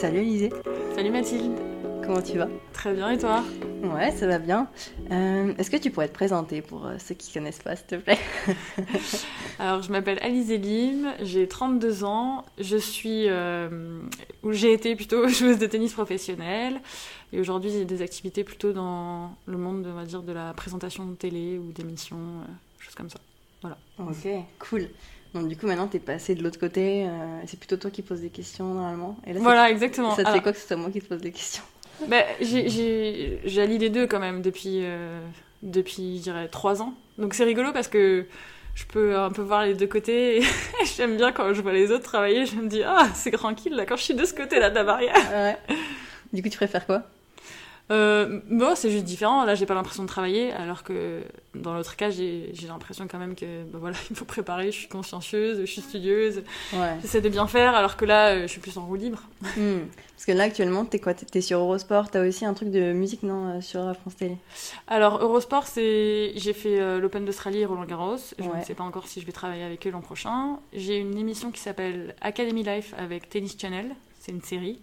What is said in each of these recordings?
Salut Élisée. Salut Mathilde. Comment tu vas? Très bien et toi? Ouais, ça va bien. Euh, Est-ce que tu pourrais te présenter pour euh, ceux qui connaissent pas, s'il te plaît? Alors, je m'appelle Alizé Lim, j'ai 32 ans, je suis, euh, ou j'ai été plutôt joueuse de tennis professionnelle, et aujourd'hui j'ai des activités plutôt dans le monde, on va dire, de la présentation de télé ou d'émissions, choses comme ça. Voilà. Ok, cool. Donc du coup maintenant t'es passé de l'autre côté, euh, c'est plutôt toi qui poses des questions normalement. Et là, Voilà, exactement. Ça te fait quoi que ce soit moi qui te pose des questions? Bah, j'allie les deux quand même depuis, euh, depuis je dirais, 3 ans. Donc c'est rigolo parce que je peux un peu voir les deux côtés, et j'aime bien quand je vois les autres travailler, je me dis, ah, c'est tranquille là, quand je suis de ce côté-là de la barrière. Ouais. Du coup tu préfères quoi? Euh, bon, c'est juste différent. Là, j'ai pas l'impression de travailler, alors que dans l'autre cas, j'ai l'impression quand même que, bah voilà, il faut préparer. Je suis consciencieuse, je suis studieuse, Ouais. j'essaie de bien faire, alors que là, euh, je suis plus en roue libre. Hmm. Parce que là actuellement t'es quoi? T'es- sur Eurosport, t'as aussi un truc de musique non euh, sur France Télé? Alors, Eurosport, c'est j'ai fait euh, l'Open d'Australie et Roland Garros. Je Ouais. ne sais pas encore si je vais travailler avec eux l'an prochain. J'ai une émission qui s'appelle Academy Life avec Tennis Channel. C'est une série,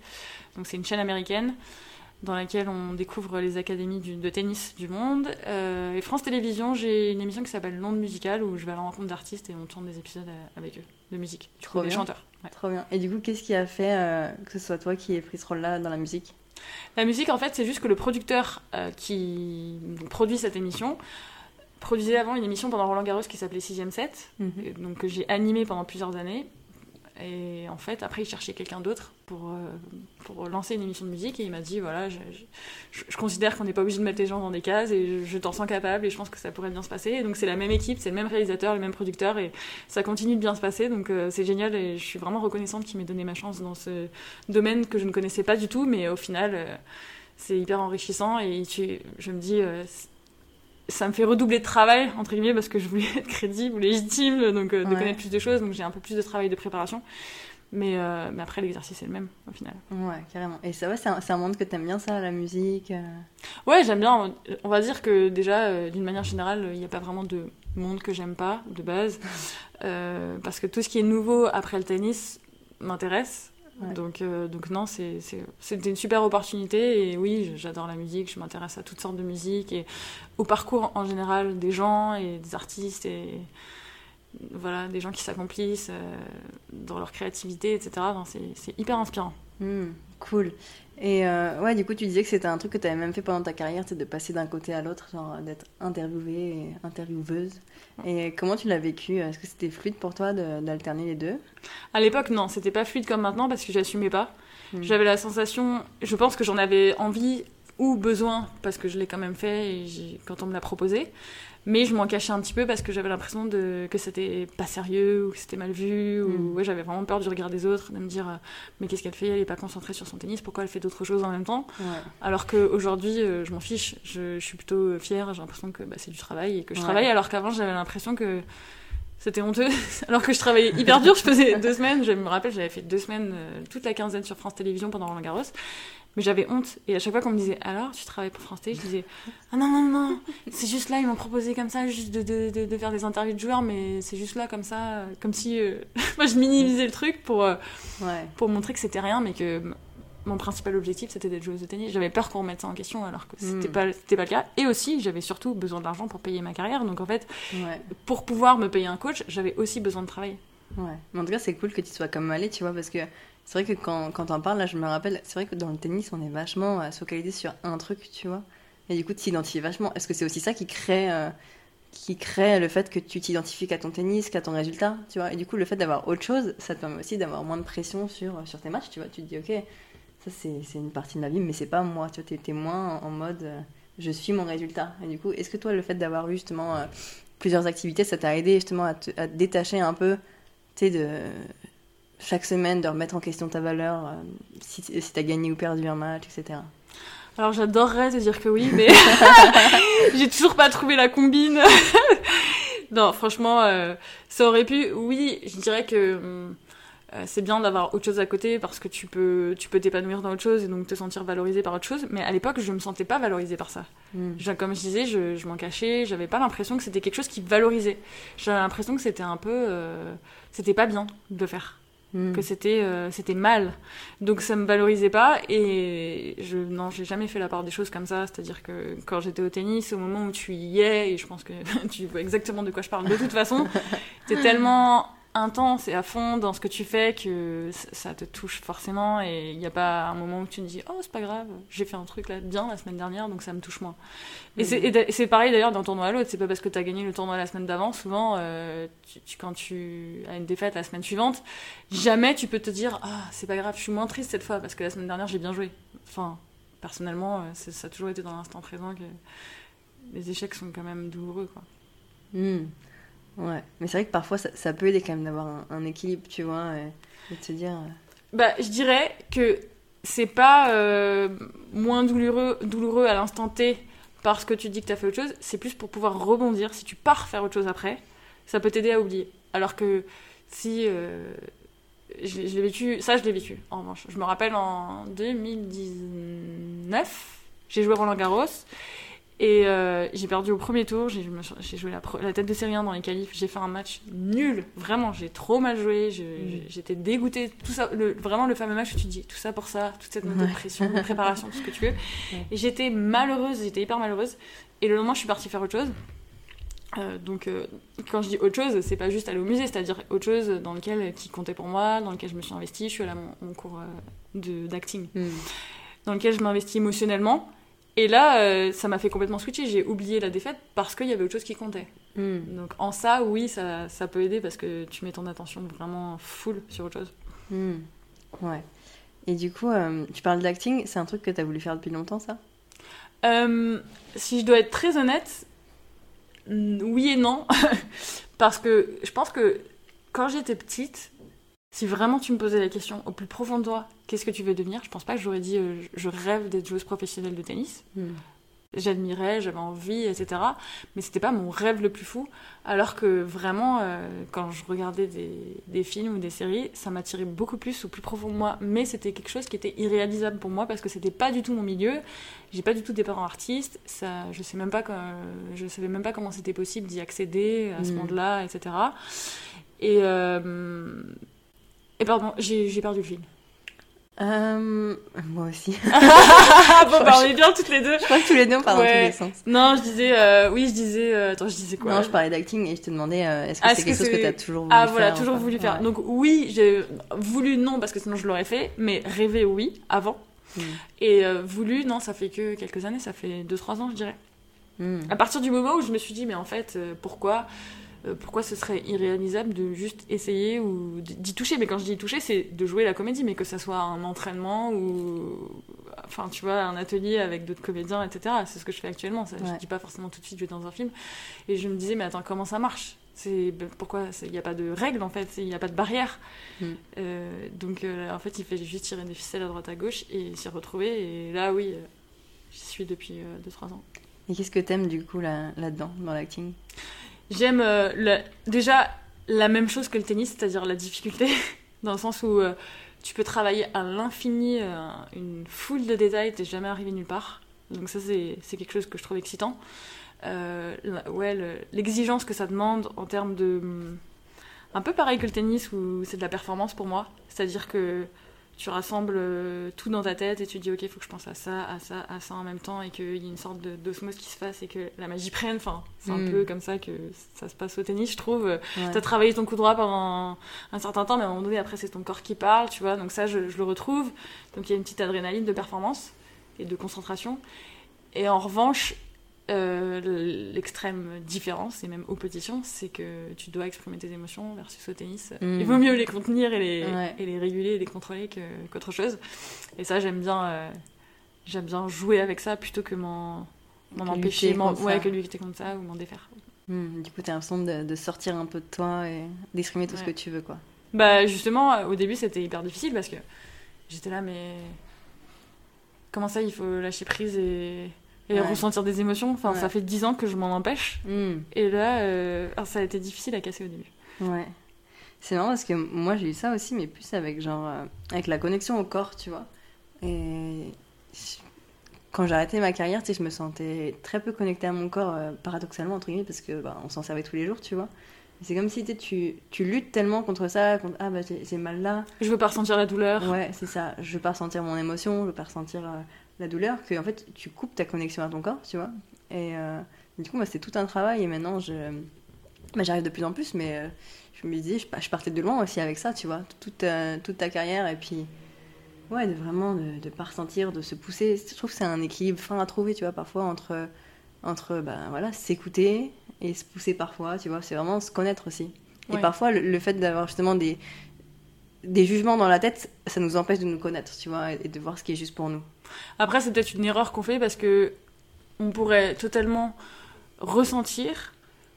donc c'est une chaîne américaine dans laquelle on découvre les académies du- de tennis du monde. Euh, et France Télévisions, j'ai une émission qui s'appelle L'onde musicale où je vais à la rencontre d'artistes et on tourne des épisodes avec eux de musique. Trop des bien. chanteurs. ouais. Trop bien. Et du coup qu'est-ce qui a fait euh, que ce soit toi qui aies pris ce rôle-là dans la musique? La musique, en fait, c'est juste que le producteur euh, qui produit cette émission produisait avant une émission pendant Roland Garros qui s'appelait 6ème set, et donc que j'ai animé pendant plusieurs années. Et en fait, après, il cherchait quelqu'un d'autre pour, euh, pour lancer une émission de musique. Et il m'a dit voilà, je, considère qu'on n'est pas obligé de mettre les gens dans des cases et je, t'en sens capable et je pense que ça pourrait bien se passer. Et donc, c'est la même équipe, c'est le même réalisateur, le même producteur et ça continue de bien se passer. Donc, euh, c'est génial et je suis vraiment reconnaissante qu'il m'ait donné ma chance dans ce domaine que je ne connaissais pas du tout. Mais au final, euh, c'est hyper enrichissant et je me dis. Ça me fait redoubler de travail, entre guillemets, parce que je voulais être crédible, légitime, donc euh, de Ouais. connaître plus de choses, donc j'ai un peu plus de travail de préparation. Mais, euh, mais après, l'exercice est le même, au final. Ouais, carrément. Et ça va, c'est un, monde que t'aimes bien ça, la musique euh Ouais, j'aime bien. On- va dire que déjà, d'une manière générale, il n'y a pas vraiment de monde que j'aime pas, de base. Parce que tout ce qui est nouveau après le tennis m'intéresse. Ouais. Donc, euh, donc non, c'était une super opportunité. Et oui, j'adore la musique, je m'intéresse à toutes sortes de musique et au parcours en général des gens et des artistes et voilà, des gens qui s'accomplissent euh, dans leur créativité, etc. C'est hyper inspirant. Hmm, cool. Et euh, ouais, du coup, tu disais que c'était un truc que tu avais même fait pendant ta carrière, c'est de passer d'un côté à l'autre, genre d'être interviewée et intervieweuse. Et comment tu l'as vécu? Est-ce que c'était fluide pour toi d'alterner les deux? À l'époque, non, c'était pas fluide comme maintenant parce que j'assumais pas. Mm. J'avais la sensation, je pense que j'en avais envie ou besoin parce que je l'ai quand même fait et quand on me l'a proposé. Mais je m'en cachais un petit peu parce que j'avais l'impression de, que c'était pas sérieux ou que c'était mal vu. Ou, Mm. ouais, j'avais vraiment peur du regard des autres, de me dire euh, mais qu'est-ce qu'elle fait? Elle est pas concentrée sur son tennis, pourquoi elle fait d'autres choses en même temps? Ouais. Alors qu'aujourd'hui, euh, je m'en fiche. Je, je suis plutôt fière, j'ai l'impression que bah, c'est du travail et que je Ouais. travaille alors qu'avant j'avais l'impression que c'était honteux. alors que je travaillais hyper dur, je faisais deux semaines, je me rappelle, j'avais fait deux semaines, euh, toute la quinzaine sur France Télévisions pendant Roland Garros. Mais j'avais honte. Et à chaque fois qu'on me disait alors, tu travailles pour France Télé, je disais ah non, non, non, c'est juste là, ils m'ont proposé comme ça, juste de, de, de, de faire des interviews de joueurs, mais c'est juste là comme ça, comme si euh, moi je minimisais le truc pour, euh, Ouais. pour montrer que c'était rien, mais que mon principal objectif c'était d'être joueuse de tennis. J'avais peur qu'on remette ça en question alors que c'était Mm. pas, c'était pas le cas. Et aussi, j'avais surtout besoin d'argent pour payer ma carrière. Donc en fait, Ouais. pour pouvoir me payer un coach, j'avais aussi besoin de travailler. Ouais. Mais en tout cas, c'est cool que tu sois comme allé, tu vois, parce que c'est vrai que quand, quand t'en parles, là, je me rappelle, c'est vrai que dans le tennis, on est vachement à se focaliser sur un truc, tu vois. Et du coup, tu t'identifies vachement. Est-ce que c'est aussi ça qui crée, euh, qui crée le fait que tu t'identifies qu'à ton tennis, qu'à ton résultat, tu vois? Et du coup, le fait d'avoir autre chose, ça te permet aussi d'avoir moins de pression sur, sur tes matchs, tu vois. Tu te dis, ok, ça c'est une partie de ma vie, mais c'est pas moi, tu vois. T'es t'es moins en, en mode, euh, je suis mon résultat. Et du coup, est-ce que toi, le fait d'avoir eu justement euh, plusieurs activités, ça t'a aidé justement à te, à te détacher un peu tu sais, de chaque semaine de remettre en question ta valeur, euh, si, si t'as gagné ou perdu un match, etc. Alors j'adorerais te dire que oui, mais j'ai toujours pas trouvé la combine. non, franchement, euh, ça aurait pu. Oui, je dirais que hum, euh, c'est bien d'avoir autre chose à côté parce que tu peux tu peux t'épanouir dans autre chose et donc te sentir valorisé par autre chose. Mais à l'époque, je me sentais pas valorisée par ça. Mm. Je- comme je disais, je, je m'en cachais. J'avais pas l'impression que c'était quelque chose qui valorisait. J'avais l'impression que c'était un peu, euh, c'était pas bien de le faire. Hmm. que c'était euh, c'était mal donc ça me valorisait pas et je non j'ai jamais fait la part des choses comme ça c'est à dire que quand j'étais au tennis au moment où tu y es et je pense que tu vois exactement de quoi je parle de toute façon c'est tellement intense et à fond dans ce que tu fais que ça te touche forcément et il n'y a pas un moment où tu te dis oh c'est pas grave j'ai fait un truc là bien la semaine dernière donc ça me touche moins. Et c'est pareil d'ailleurs d'un tournoi à l'autre c'est pas parce que tu as gagné le tournoi la semaine d'avant souvent euh, quand tu as une défaite la semaine suivante jamais tu peux te dire ah c'est pas grave je suis moins triste cette fois parce que la semaine dernière j'ai bien joué. Enfin personnellement euh, ça a toujours été dans l'instant présent que les échecs sont quand même douloureux quoi. Hmm. Ouais, mais c'est vrai que parfois ça, peut aider quand même d'avoir un, équilibre, tu vois, et, de se dire. Euh, bah, je dirais que c'est pas euh, moins douloureux, douloureux à l'instant T parce que tu dis que tu as fait autre chose, c'est plus pour pouvoir rebondir. Si tu pars faire autre chose après, ça peut t'aider à oublier. Alors que si. Euh, je, l'ai vécu, ça je l'ai vécu en revanche. Je me rappelle en 2019, j'ai joué Roland Garros et euh, j'ai perdu au premier tour, j'ai joué la, la, tête de série 1 dans les qualifs, j'ai fait un match nul, vraiment, j'ai trop mal joué, mm. j'étais dégoûtée, tout ça, le, vraiment le fameux match où tu te dis tout ça pour ça, toute cette de pression, de préparation, tout ce que tu veux. Et j'étais malheureuse, j'étais hyper malheureuse. Et le lendemain, je suis partie faire autre chose. Euh, donc, euh, quand je dis autre chose, c'est pas juste aller au musée, c'est-à-dire autre chose dans lequel qui comptait pour moi, dans lequel je me suis investie. Je suis allée à mon, cours d'acting, mm. dans lequel je m'investis émotionnellement et là, euh, ça m'a fait complètement switcher. J'ai oublié la défaite parce qu'il y avait autre chose qui comptait. Hmm. Donc en ça, oui, ça, ça, peut aider parce que tu mets ton attention vraiment full sur autre chose. Hmm. Ouais. Et du coup, euh, tu parles d'acting, c'est un truc que tu as voulu faire depuis longtemps, ça? Euh, Si je dois être très honnête, oui et non. parce que je pense que quand j'étais petite, si vraiment tu me posais la question au plus profond de toi, qu'est-ce que tu veux devenir Je pense pas que j'aurais dit euh, je rêve d'être joueuse professionnelle de tennis. Hmm. J'admirais, j'avais envie, etc. Mais c'était pas mon rêve le plus fou. Alors que vraiment, euh, quand je regardais des, des, films ou des séries, ça m'attirait beaucoup plus au plus profond de moi. Mais c'était quelque chose qui était irréalisable pour moi parce que c'était pas du tout mon milieu. J'ai pas du tout des parents artistes. Ça, je sais même pas quand, je savais même pas comment c'était possible d'y accéder à ce hmm. monde-là, etc. Et euh, et pardon, j'ai perdu le fil. Euh, moi aussi. bon, bah, on est bien toutes les deux. Je crois que tous les deux, on dans tous les sens. Non, je disais, euh, oui, je disais, euh, attends, je disais quoi? Non, je parlais d'acting et je te demandais, est-ce que c'est quelque chose que tu as toujours voulu faire Ah, voilà, toujours voulu faire. Donc, oui, j'ai voulu, non, parce que sinon je l'aurais fait, mais rêver, oui, avant. Hmm. Et voulu, non, ça fait que quelques années, ça fait 2-3 ans, je dirais. Hmm. À partir du moment où je me suis dit, mais en fait, pourquoi pourquoi ce serait irréalisable de juste essayer ou d'y toucher? Mais quand je dis toucher, c'est de jouer la comédie, mais que ça soit un entraînement ou. Enfin, tu vois, un atelier avec d'autres comédiens, etc. C'est ce que je fais actuellement. Ça, Je dis pas forcément tout de suite, je vais dans un film. Et je me disais, mais attends, comment ça marche? C'est pourquoi il n'y a pas de règles en fait? Il n'y a pas de barrière mm. euh, donc euh, en fait il fait juste tirer des ficelles à droite à gauche et s'y retrouver et là oui j'y suis depuis 2-3 ans et qu'est-ce que t'aimes du coup là, là dedans dans l'acting? J'aime euh, déjà la même chose que le tennis, c'est-à-dire la difficulté, dans le sens où euh, tu peux travailler à l'infini euh, une foule de détails, t'es jamais arrivé nulle part. Donc ça, c'est quelque chose que je trouve excitant. ouais, l'exigence que ça demande en termes de... Un peu pareil que le tennis, où c'est de la performance pour moi. C'est-à-dire que tu rassembles euh, tout dans ta tête et tu dis ok il faut que je pense à ça à ça à ça en même temps et qu'il y ait une sorte d'osmose qui se fasse et que la magie prenne. Enfin c'est un mm. peu comme ça que ça se passe au tennis je trouve. Tu as travaillé ton coup droit pendant un, certain temps mais à un moment donné après c'est ton corps qui parle tu vois. Donc ça je, je le retrouve. Donc il y a une petite adrénaline de performance et de concentration. Et en revanche euh, l'extrême différence, et même opposition, c'est que tu dois exprimer tes émotions versus au tennis. Mm. Il vaut mieux les contenir et les, et les réguler et les contrôler qu'autre chose. Et ça, j'aime bien, euh, j'aime bien jouer avec ça plutôt que m'en empêcher, ouais, que lutter contre ça ou m'en défaire. Mm. Du coup, tu as l'impression de, de, sortir un peu de toi et d'exprimer tout ce que tu veux, quoi. Bah, justement, au début, c'était hyper difficile parce que j'étais là, mais comment ça, il faut lâcher prise et et ressentir des émotions. Enfin, ça fait dix ans que je m'en empêche. Hmm. Et là, euh, ça a été difficile à casser au début. Ouais. C'est marrant parce que moi j'ai eu ça aussi, mais plus avec genre euh, avec la connexion au corps, tu vois. Et quand j'ai arrêté ma carrière, tu sais, je me sentais très peu connectée à mon corps, euh, paradoxalement entre guillemets, parce que bah, on s'en servait tous les jours, tu vois. C'est comme si tu, tu luttes tellement contre ça, contre ah bah j'ai mal là. Je veux pas ressentir la douleur. Ouais, c'est ça. Je veux pas ressentir mon émotion, je veux pas ressentir euh, la douleur, que en fait tu coupes ta connexion à ton corps, tu vois. Et euh, du coup, moi, c'est tout un travail et maintenant je. Bah, j'arrive de plus en plus, mais euh, je me disais, je, partais de loin aussi avec ça, tu vois, toute, toute ta carrière et puis. Ouais, de vraiment de ne pas ressentir, de se pousser. Je trouve que c'est un équilibre fin à trouver, tu vois, parfois entre, entre bah, voilà, s'écouter, et se pousser parfois, tu vois, c'est vraiment se connaître aussi. Et parfois, le, fait d'avoir justement des, des jugements dans la tête, ça nous empêche de nous connaître, tu vois, et de voir ce qui est juste pour nous. Après, c'est peut-être une erreur qu'on fait parce que on pourrait totalement ressentir,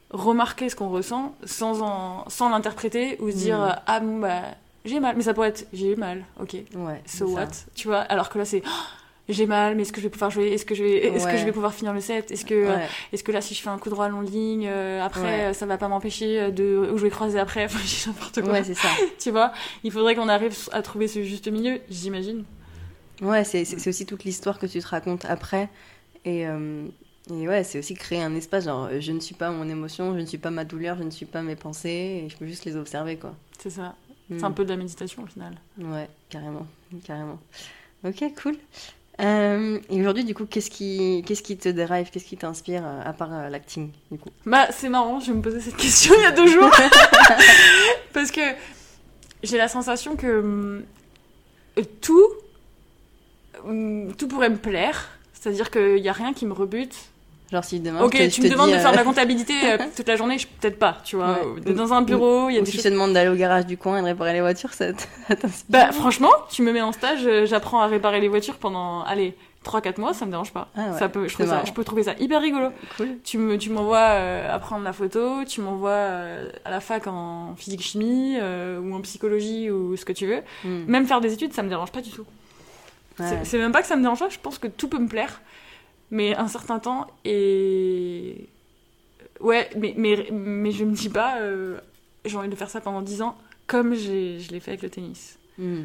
remarquer ce qu'on ressent sans, en, sans l'interpréter ou se dire mm. Ah bon, bah, j'ai mal. Mais ça pourrait être J'ai eu mal, ok. Ouais. So what Tu vois, alors que là, c'est j'ai mal, mais est-ce que je vais pouvoir jouer? Est-ce que je vais, est-ce que je vais pouvoir finir le set? Est-ce que, est-ce que là, si je fais un coup droit long ligne, euh, après, ça va pas m'empêcher de jouer croisé après? Enfin, n'importe quoi. Ouais, c'est ça. tu vois? Il faudrait qu'on arrive à trouver ce juste milieu, j'imagine. Ouais, c'est, aussi toute l'histoire que tu te racontes après. Et, euh, et ouais, c'est aussi créer un espace genre, je ne suis pas mon émotion, je ne suis pas ma douleur, je ne suis pas mes pensées, et je peux juste les observer, quoi. C'est ça. C'est un hmm. peu de la méditation au final. Ouais, carrément, carrément. Ok, cool. Euh, et aujourd'hui, du coup, qu'est-ce qui, qu'est-ce qui te drive, qu'est-ce qui t'inspire euh, à part euh, l'acting, du coup? Bah, c'est marrant, je me posais cette question il y a deux jours. Parce que j'ai la sensation que tout, tout pourrait me plaire. C'est-à-dire qu'il n'y a rien qui me rebute. Genre si demain Ok, tu me demandes de faire de la comptabilité toute la journée, je peut-être pas, tu vois. Dans un bureau, il y a ou des si je te demande d'aller au garage du coin et de réparer les voitures, ça t'inspire Bah franchement, tu me mets en stage, j'apprends à réparer les voitures pendant, allez, 3-4 mois, ça me dérange pas. Ah ça peut, je, ça, je, peux trouver ça hyper rigolo. Cool. Tu me, tu m'envoies euh, apprendre la photo, tu m'envoies euh, à la fac en physique chimie euh, ou en psychologie ou ce que tu veux. Hmm. Même faire des études, ça me dérange pas du tout. C'est même pas que ça me dérange pas, je pense que tout peut me plaire mais un certain temps et ouais mais mais mais je me dis pas euh, j'ai envie de faire ça pendant 10 ans comme je l'ai fait avec le tennis. Hmm.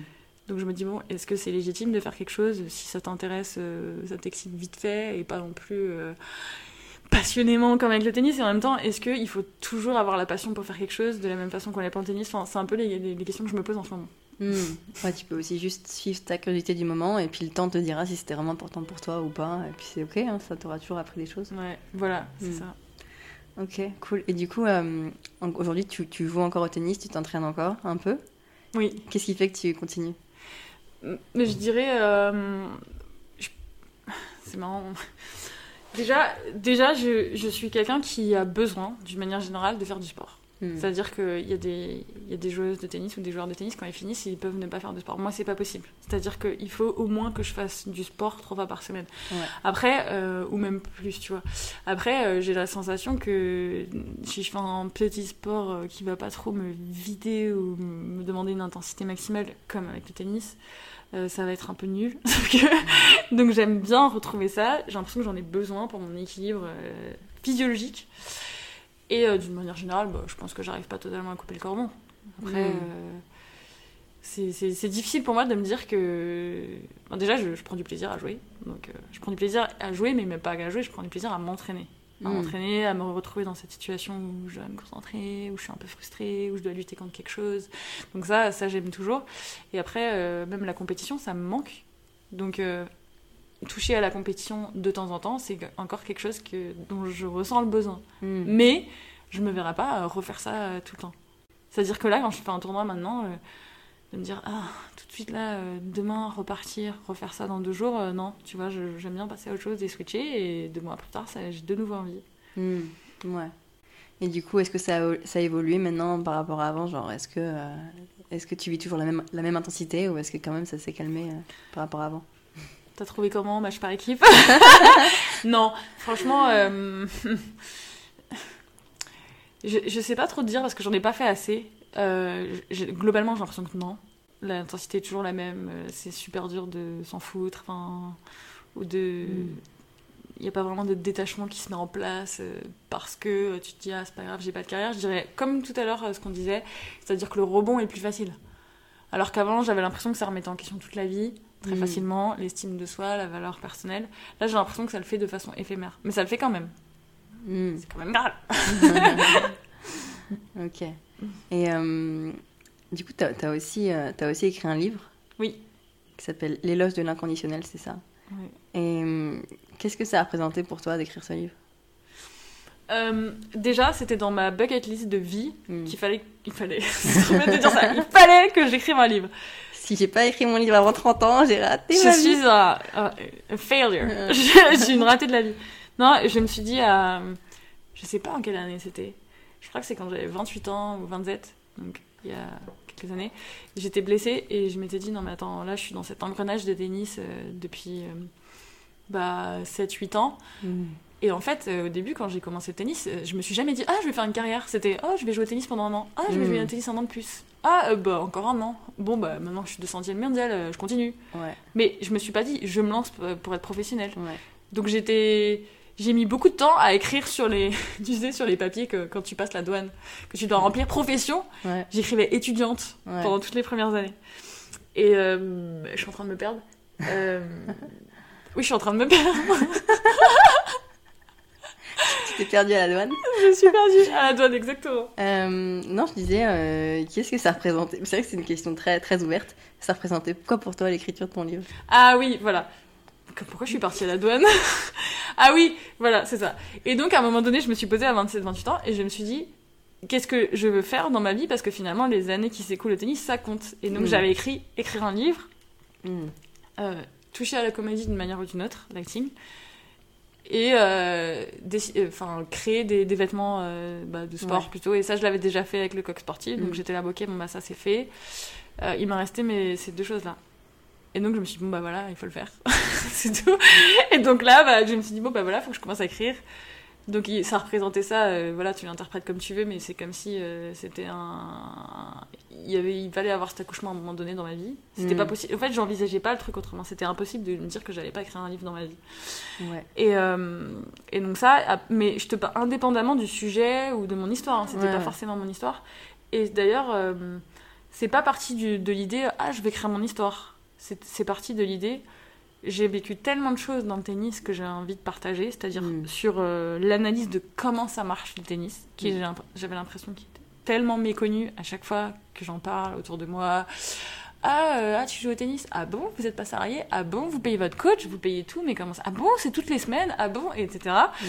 donc je me dis bon est-ce que c'est légitime de faire quelque chose si ça t'intéresse euh, ça t'excite vite fait et pas non plus euh, passionnément comme avec le tennis et en même temps est-ce qu'il faut toujours avoir la passion pour faire quelque chose de la même façon qu'on l'a pas en tennis? Enfin, c'est un peu les, les questions que je me pose en ce moment Hmm. Ouais, tu peux aussi juste suivre ta curiosité du moment et puis le temps te dira si c'était vraiment important pour toi ou pas. Et puis c'est ok, hein, ça t'aura toujours appris des choses. Ouais, voilà, c'est hmm. ça. Ok, cool. Et du coup, euh, aujourd'hui, tu, tu, joues encore au tennis, tu t'entraînes encore un peu? Oui. Qu'est-ce qui fait que tu continues? Mais je dirais. Euh, c'est marrant. Déjà, déjà je, je suis quelqu'un qui a besoin, d'une manière générale, de faire du sport. Hmm. C'est-à-dire qu'il y, a des, y a des joueuses de tennis ou des joueurs de tennis, quand ils finissent, ils peuvent ne pas faire de sport. Moi, c'est pas possible. C'est-à-dire qu'il faut au moins que je fasse du sport trois fois par semaine. Après, euh, ou même plus, tu vois. Après, euh, j'ai la sensation que si je fais un petit sport euh, qui va pas trop me vider ou me demander une intensité maximale, comme avec le tennis, ça va être un peu nul. Donc j'aime bien retrouver ça. J'ai l'impression que j'en ai besoin pour mon équilibre physiologique. Et euh, d'une manière générale, bah, je pense que j'arrive pas totalement à couper le cordon. Après, mm. euh, c'est difficile pour moi de me dire que. déjà, je, prends du plaisir à jouer. Donc, euh, je prends du plaisir à jouer, mais même pas à jouer, je prends du plaisir à m'entraîner. À mm. m'entraîner, à me retrouver dans cette situation où je dois me concentrer, où je suis un peu frustrée, où je dois lutter contre quelque chose. Donc, ça, ça j'aime toujours. Et après, même la compétition, ça me manque. Donc, toucher à la compétition de temps en temps, c'est encore quelque chose que, dont je ressens le besoin. Hmm. Mais je me verrai pas euh, refaire ça euh, tout le temps. C'est-à-dire que là, quand je fais un tournoi maintenant, euh, de me dire, ah, tout de suite là, demain, repartir, refaire ça dans deux jours, non, tu vois, j'aime bien passer à autre chose et switcher, et deux mois plus tard, j'ai de nouveau envie. Hmm. Ouais. Et du coup, est-ce que ça a, ça a évolué maintenant par rapport à avant Genre, est-ce que, est-ce que tu vis toujours la même, la même intensité ou est-ce que quand même ça s'est calmé par rapport à avant? T'as trouvé comment match par équipe Non, franchement, euh, je, je sais pas trop te dire parce que j'en ai pas fait assez. Euh, globalement, j'ai l'impression que non. L'intensité est toujours la même. Euh, c'est super dur de s'en foutre. Enfin, ou de. Il n'y a pas vraiment de détachement qui se met en place parce que tu te dis, ah, c'est pas grave, j'ai pas de carrière. Je dirais, comme tout à l'heure, ce qu'on disait, c'est-à-dire que le rebond est plus facile. Alors qu'avant, j'avais l'impression que ça remettait en question toute la vie très mm. facilement, l'estime de soi, la valeur personnelle. Là, j'ai l'impression que ça le fait de façon éphémère. Mais ça le fait quand même. Mm. C'est quand même grave. ok. Et euh, du coup, tu as, aussi, euh, as aussi écrit un livre Oui. Qui s'appelle L'éloge de l'inconditionnel, c'est ça? Oui. Et euh, qu'est-ce que ça a représenté pour toi d'écrire ce livre? Déjà, c'était dans ma bucket list de vie hmm. qu'il fallait, il fallait, de dire ça, il fallait que j'écrive un livre. Si j'ai pas écrit mon livre avant 30 ans, j'ai raté je ma vie. Je suis un, un, failure. je suis une ratée de la vie. Non, je me suis dit à, je sais pas en quelle année c'était. Je crois que c'est quand j'avais 28 ans ou 27, donc il y a quelques années. J'étais blessée et je m'étais dit non mais attends, là je suis dans cet engrenage de tennis euh, depuis euh, bah, 7-8 ans. Mm. Et en fait, euh, au début, quand j'ai commencé le tennis, je me suis jamais dit ah je vais faire une carrière. C'était oh je vais jouer au tennis pendant un an. Ah je vais jouer au tennis un an de plus. Ah bah encore un an. Bon bah maintenant je suis 200e mondial, je continue. Ouais. Mais je me suis pas dit je me lance pour être professionnelle. Ouais. Donc j'étais j'ai mis beaucoup de temps à écrire sur les, tu sais, sur les papiers que quand tu passes la douane, que tu dois remplir profession. J'écrivais étudiante pendant toutes les premières années. Et euh, je suis en train de me perdre. Euh, oui, je suis en train de me perdre. t'es perdue à la douane Je suis perdue à la douane, exactement. Euh, non, je disais, qu'est-ce que ça représentait? C'est vrai que c'est une question très, très ouverte. Ça représentait quoi pour toi l'écriture de ton livre? Ah oui, voilà pourquoi je suis partie à la douane? Ah oui, voilà, c'est ça. Et donc, à un moment donné, je me suis posée à 27-28 ans et je me suis dit, qu'est-ce que je veux faire dans ma vie? Parce que finalement, les années qui s'écoulent au tennis, ça compte. Et donc, mm. j'avais écrit écrire un livre, mm. euh, toucher à la comédie d'une manière ou d'une autre, l'acting, et euh, euh, enfin créer des, vêtements bah, de sport plutôt. Et ça, je l'avais déjà fait avec le coq sportif, donc mm. j'étais là, ok, bon, bah ça c'est fait. il m'a resté mais ces deux choses-là. Et donc je me suis dit, bon bah voilà, il faut le faire. c'est tout. Et donc là, bah, je me suis dit, bon bah voilà, il faut que je commence à écrire. Donc ça représentait ça, euh, voilà, tu l'interprètes comme tu veux, mais c'est comme si euh, c'était un... Il, y avait, il fallait avoir cet accouchement à un moment donné dans ma vie. C'était mm. pas possible. En fait, j'envisageais pas le truc autrement. C'était impossible de me dire que j'allais pas écrire un livre dans ma vie. Ouais. Et, euh, et donc ça, mais je te parle indépendamment du sujet ou de mon histoire. Hein. c'était pas forcément mon histoire. Et d'ailleurs, c'est pas parti de l'idée, ah, je vais écrire mon histoire c'est parti de l'idée. J'ai vécu tellement de choses dans le tennis que j'ai envie de partager, c'est-à-dire mm. sur euh, l'analyse de comment ça marche le tennis, qui mm. j'avais l'impression qu'il était tellement méconnu à chaque fois que j'en parle autour de moi. Ah, euh, ah, tu joues au tennis? Ah bon, vous n'êtes pas salarié? Ah bon, vous payez votre coach, vous payez tout, mais comment ça? Ah bon, c'est toutes les semaines? Ah bon, etc. Mm.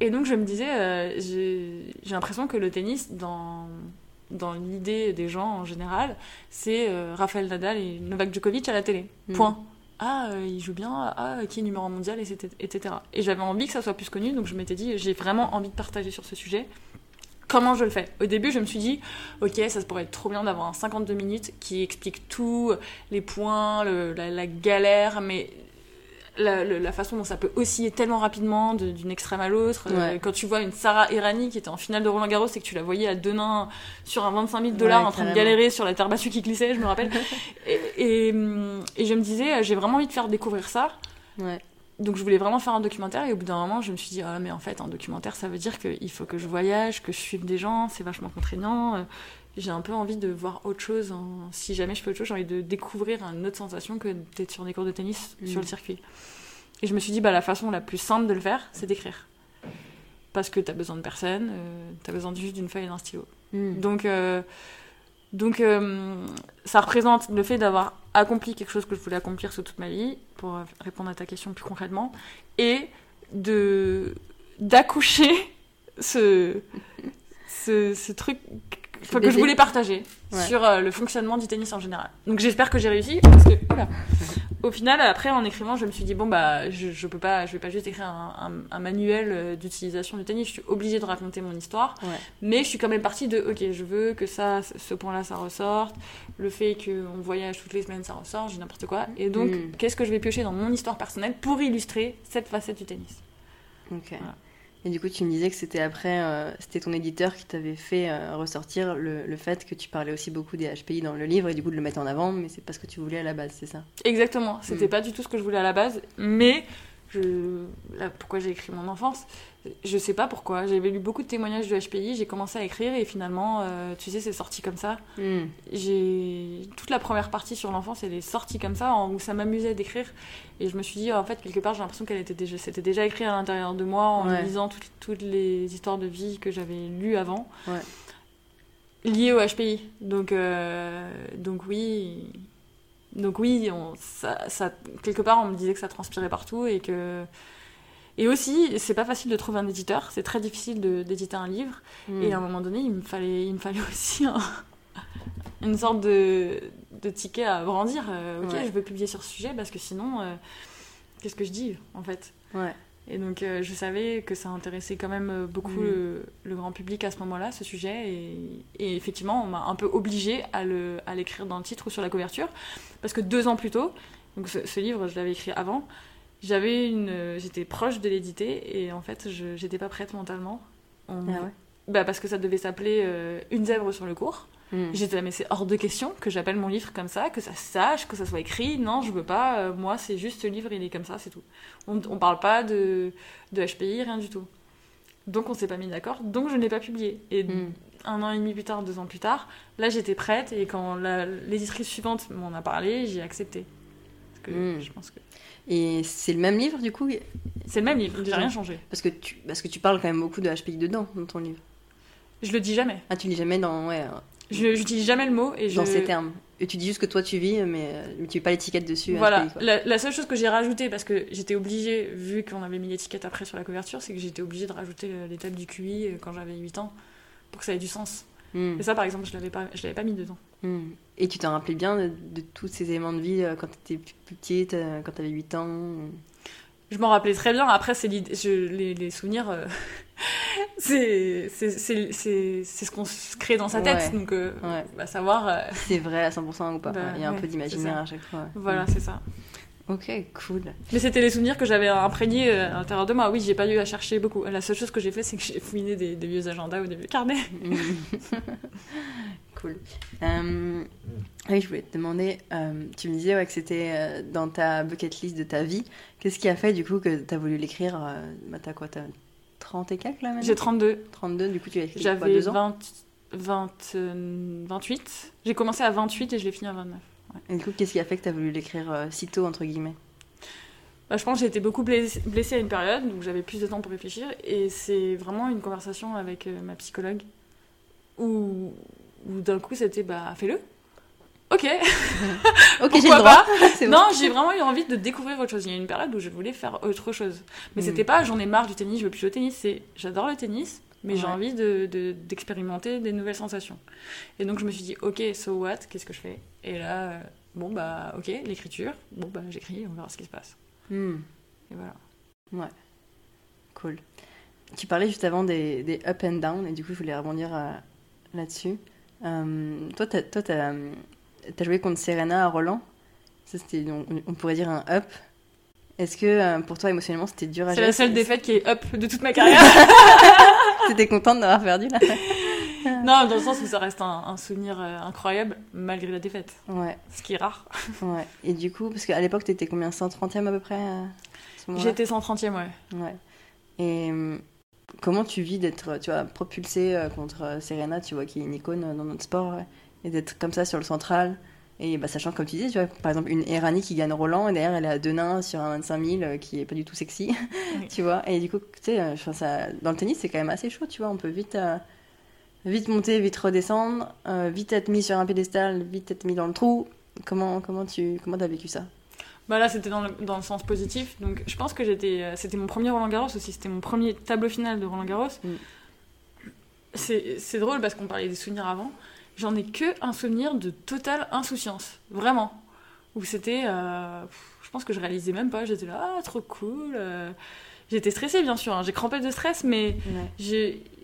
Et donc je me disais, euh, j'ai l'impression que le tennis, dans dans l'idée des gens en général, c'est Raphaël Nadal et Novak Djokovic à la télé. Point. Ah, euh, il joue bien, ah, qui est numéro mondial, etc. Et j'avais envie que ça soit plus connu, donc je m'étais dit, j'ai vraiment envie de partager sur ce sujet. Comment je le fais? Au début, je me suis dit, ok, ça pourrait être trop bien d'avoir un 52 minutes qui explique tout, les points, la, galère, mais la, façon dont ça peut osciller tellement rapidement d'une extrême à l'autre. Euh, quand tu vois une Sarah Irani qui était en finale de Roland Garros et que tu la voyais à deux nains sur un 25 000 dollars en train de galérer sur la terre battue qui glissait, je me rappelle. et, je me disais, j'ai vraiment envie de faire découvrir ça. Donc je voulais vraiment faire un documentaire et au bout d'un moment je me suis dit ah mais en fait un documentaire ça veut dire qu'il faut que je voyage, que je suive des gens, c'est vachement contraignant. Euh, j'ai un peu envie de voir autre chose. Si jamais je fais autre chose, j'ai envie de découvrir une autre sensation que d'être sur des cours de tennis sur le mm. circuit. Et je me suis dit, bah, la façon la plus simple de le faire, c'est d'écrire. Parce que tu as besoin de personne, euh, tu as besoin juste d'une feuille et d'un stylo. Mm. Donc, euh, donc euh, ça représente le fait d'avoir accompli quelque chose que je voulais accomplir sur toute ma vie, pour répondre à ta question plus concrètement, et de d'accoucher ce, ce, ce truc que je voulais partager sur euh, le fonctionnement du tennis en général. Donc j'espère que j'ai réussi parce que au final après en écrivant je me suis dit bon bah je, je peux pas je vais pas juste écrire un, un, manuel euh, d'utilisation du tennis. Je suis obligée de raconter mon histoire. Mais je suis quand même partie de ok je veux que ça ce point là ça ressorte. Le fait qu'on voyage toutes les semaines ça ressort j'ai n'importe quoi. Et donc hmm. qu'est-ce que je vais piocher dans mon histoire personnelle pour illustrer cette facette du tennis? Ok et du coup, tu me disais que c'était après, euh, c'était ton éditeur qui t'avait fait euh, ressortir le, le, fait que tu parlais aussi beaucoup des HPI dans le livre et du coup de le mettre en avant, mais c'est pas ce que tu voulais à la base, c'est ça? Exactement, c'était mm. pas du tout ce que je voulais à la base, mais je... là, pourquoi j'ai écrit mon enfance je sais pas pourquoi. J'avais lu beaucoup de témoignages du HPI, j'ai commencé à écrire et finalement, euh, tu sais, c'est sorti comme ça. Hmm. J'ai toute la première partie sur l'enfance, elle est sortie comme ça, où ça m'amusait d'écrire. Et je me suis dit, en fait, quelque part, j'ai l'impression qu'elle était déjà, c'était déjà écrit à l'intérieur de moi en lisant toutes, toutes, les histoires de vie que j'avais lues avant. lié au HPI. Donc, euh, donc oui, donc oui, on, ça, ça, quelque part, on me disait que ça transpirait partout et que. Et aussi, c'est pas facile de trouver un éditeur, c'est très difficile d'éditer un livre. Hmm. Et à un moment donné, il me fallait, il me fallait aussi un- une sorte de, de ticket à brandir. Euh, ok, Ouais. je veux publier sur ce sujet parce que sinon, euh, qu'est-ce que je dis en fait? Ouais. Et donc, euh, je savais que ça intéressait quand même beaucoup Mm. le, le grand public à ce moment-là, ce sujet. Et, et effectivement, on m'a un peu obligée à l'écrire dans le titre ou sur la couverture. Parce que deux ans plus tôt, donc ce, ce livre, je l'avais écrit avant, j'avais une, euh, j'étais proche de l'éditer et en fait, je j'étais pas prête mentalement. On- Ah ouais? bah, parce que ça devait s'appeler euh, Une zèbre sur le cours. Hmm. J'étais là, mais c'est hors de question que j'appelle mon livre comme ça, que ça se sache, que ça soit écrit. Non, je veux pas. euh, moi, c'est juste ce livre, il est comme ça, c'est tout. On, on parle pas de, de HPI, rien du tout. Donc, on s'est pas mis d'accord. Donc, je n'ai pas publié. Et Hmm. un an et demi plus tard, deux ans plus tard, là, j'étais prête. Et quand l'éditrice suivante m'en a parlé, j'ai accepté. Parce que Mm. je pense que Et c'est le même livre du coup? C'est le même livre, j'ai rien changé. parce que, tu, parce que tu parles quand même beaucoup de HPI dedans, dans ton livre. Je le dis jamais. Ah, tu lis jamais dans, ouais, Je j'utilise jamais le mot et je. dans ces termes. Et tu dis juste que toi tu vis, mais, euh, mais tu mets pas l'étiquette dessus. Voilà, HPI, la, la seule chose que j'ai rajoutée, parce que j'étais obligée, vu qu'on avait mis l'étiquette après sur la couverture, c'est que j'étais obligée de rajouter euh, l'étape du QI euh, quand j'avais 8 ans, pour que ça ait du sens. Hmm. Et ça, par exemple, je l'avais pas, je l'avais pas mis dedans. Hmm. Et tu t'en rappelais bien de, de tous ces éléments de vie euh, quand tu étais plus, petite, euh, quand tu avais 8 ans. Je m'en rappelais très bien, après, c'est les, les souvenirs, euh, c'est ce qu'on se crée dans sa tête, Ouais. donc euh, Ouais. bah, savoir, euh, C'est vrai à 100% ou pas Bah, Il y a un peu d'imaginaire à chaque fois. voilà, Hmm. c'est ça. Ok, cool. Mais c'était les souvenirs que j'avais imprégnés à l'intérieur de moi. Oui, j'ai pas eu à chercher beaucoup. La seule chose que j'ai fait, c'est que j'ai fouiné des, des vieux agendas ou des vieux carnets. Cool. Euh, oui, je voulais te demander, euh, tu me disais ouais, que c'était euh, dans ta bucket list de ta vie. Qu'est-ce qui a fait du coup que tu as voulu l'écrire bah, T'as quoi T'as 30 et quelques là maintenant J'ai 32. 32, du coup tu l'as écrit quoi, J'avais deux ans? 20, 20, euh, 28. J'ai commencé à 28 et je l'ai fini à 29. Et du coup, qu'est-ce qui a fait que tu as voulu l'écrire si tôt, entre guillemets? Bah, je pense que j'ai été beaucoup blessée, à une période, donc j'avais plus de temps pour réfléchir. Et c'est vraiment une conversation avec ma psychologue où, où d'un coup c'était bah fais-le. Ok. Ok, j'ai le droit. Bon. non, j'ai vraiment eu envie de découvrir autre chose. Il y a une période où je voulais faire autre chose. Mais Mm. c'était pas j'en ai marre du tennis, je veux plus jouer au tennis. C'est j'adore le tennis, mais j'ai Ouais. envie de- de- d'expérimenter des nouvelles sensations. Et donc je me suis dit, ok, so what Qu'est-ce que je fais? Et là, euh, bon bah ok, l'écriture. Bon bah j'écris, on verra ce qui se passe. Hmm, Et voilà. cool. Tu parlais juste avant des, des up and down, et du coup, je voulais rebondir euh, là-dessus. Euh, toi, euh, t'as joué contre Serena à Roland. Ça, c'était, on, on pourrait dire un up. Est-ce que euh, pour toi, émotionnellement, c'était dur à C'est gérer la seule défaite qui est up de toute ma carrière. T'étais contente d'avoir perdu là non, dans le sens où ça reste un, un souvenir euh, incroyable malgré la défaite, Ouais, ce qui est rare. ouais. Et du coup, parce qu'à l'époque, t'étais combien? 130e à peu près moment-là? J'étais 130e, ouais. Ouais. Et euh, comment tu vis d'être, tu vois, propulsé euh, contre euh, Serena, tu vois, qui est une icône euh, dans notre sport, ouais, et d'être comme ça sur le central et bah, sachant, comme tu dis, tu vois, par exemple, une Errani qui gagne Roland, et derrière, elle est à deux nains sur un 25 000 euh, qui est pas du tout sexy, Oui. tu vois. Et du coup, tu sais, je pense à- dans le tennis, c'est quand même assez chaud, tu vois. On peut vite, euh, vite monter, vite redescendre, euh, vite être mis sur un pédestal, vite être mis dans le trou. Comment, comment tu comment as vécu ça? Bah là, c'était dans le, dans le sens positif. Donc, je pense que j'étais, euh, c'était mon premier Roland Garros aussi. C'était mon premier tableau final de Roland Garros. Mm. C'est, c'est drôle parce qu'on parlait des souvenirs avant. J'en ai que un souvenir de totale insouciance, vraiment. Où c'était, euh, je pense que je réalisais même pas. J'étais là, ah, trop cool. euh. J'étais stressée, bien sûr. hein. J'ai crampé de stress, mais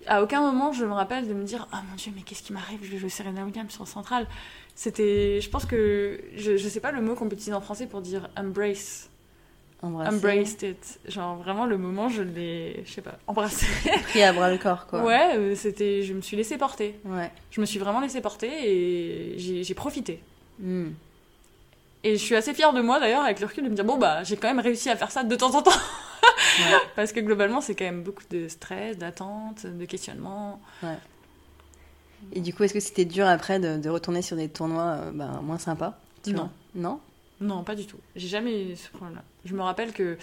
à aucun moment je me rappelle de me dire ah mon dieu mais qu'est-ce qui m'arrive? Je vais jouer Serena Williams sur Central c'était je pense que je, je sais pas le mot qu'on peut utiliser en français pour dire embrace. Embrasser, embraced it. Genre vraiment le moment je l'ai je sais pas embrassé. Pris à bras le corps, quoi. ouais euh, c'était je me suis laissée porter. Ouais. je me suis vraiment laissée porter et j'ai profité. Hmm. et je suis assez fière de moi d'ailleurs avec le recul de me dire bon bah j'ai quand même réussi à faire ça de temps en temps. Ouais. parce que globalement c'est quand même beaucoup de stress d'attente de questionnement Et du coup, est-ce que c'était dur après de, de retourner sur des tournois euh, ben, moins sympas tu Non. vois? Non? Non, pas du tout. J'ai jamais eu ce problème-là. Je me rappelle que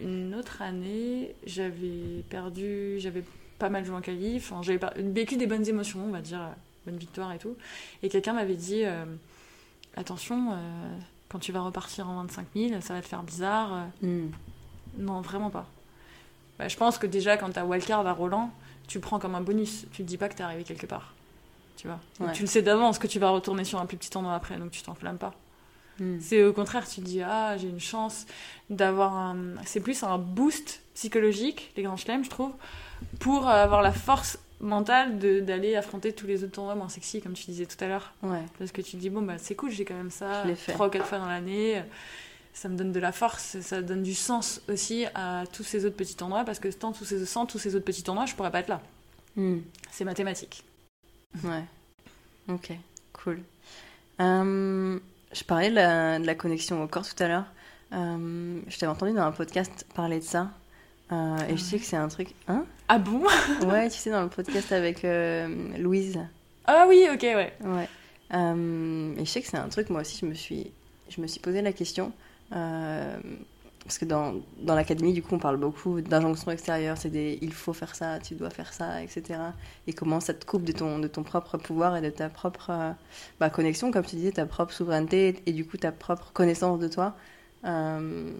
une autre année, j'avais perdu, j'avais pas mal joué en qualif, enfin, j'avais pas- vécu des bonnes émotions, on va dire, bonne victoire et tout. Et quelqu'un m'avait dit attention, quand tu vas repartir en 25 000, ça va te faire bizarre. Hmm. Non, vraiment pas. Bah, je pense que déjà, quand t'as wildcard à Roland, tu prends comme un bonus. Tu te dis pas que t'es arrivé quelque part. Tu vois Tu le sais d'avance que tu vas retourner sur un plus petit endroit après, donc tu t'enflammes pas. Hmm. C'est au contraire, tu te dis, ah, j'ai une chance d'avoir un. C'est plus un boost psychologique, les grands chelems, je trouve, pour avoir la force mentale d'aller affronter tous les autres tournois moins sexy, comme tu disais tout à l'heure. Ouais. Parce que tu te dis, bon, bah, c'est cool, j'ai quand même ça trois ou quatre fois dans l'année. Ça me donne de la force, ça donne du sens aussi à tous ces autres petits tournois, parce que sans tous ces, sans tous ces autres petits tournois, je pourrais pas être là. Hmm. C'est mathématique. Ouais. Ok, cool. Euh, je parlais de la, connexion au corps tout à l'heure. Euh, je t'avais entendu dans un podcast parler de ça. Euh, et je sais que c'est un truc. Hein? Ah bon? Ouais, tu sais, dans le podcast avec Louise. Ah oui, ok, ouais. Ouais. et je sais que c'est un truc, moi aussi, je me suis, je me suis posé la question. Parce que dans, dans l'académie, du coup, on parle beaucoup d'injonctions extérieures. C'est des il faut faire ça, tu dois faire ça, etc. Et comment ça te coupe de ton, de ton propre pouvoir et de ta propre euh, bah, connexion, comme tu disais, ta propre souveraineté et, du coup ta propre connaissance de toi. Euh,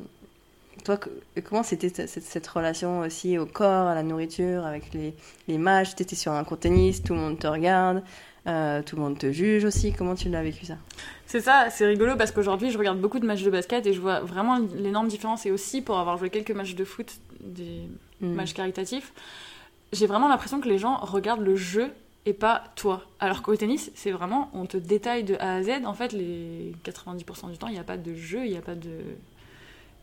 toi, comment c'était cette, cette, relation aussi au corps, à la nourriture, avec les, les matchs? Tu étais sur un court tennis, tout le monde te regarde. Euh, tout le monde te juge aussi. Comment tu l'as vécu ça? C'est ça, c'est rigolo parce qu'aujourd'hui je regarde beaucoup de matchs de basket et je vois vraiment l'énorme différence. Et aussi pour avoir joué quelques matchs de foot, des hmm. matchs caritatifs, j'ai vraiment l'impression que les gens regardent le jeu et pas toi. Alors qu'au tennis, c'est vraiment, on te détaille de A à Z. En fait, les 90% du temps, il n'y a pas de jeu, il n'y a pas de.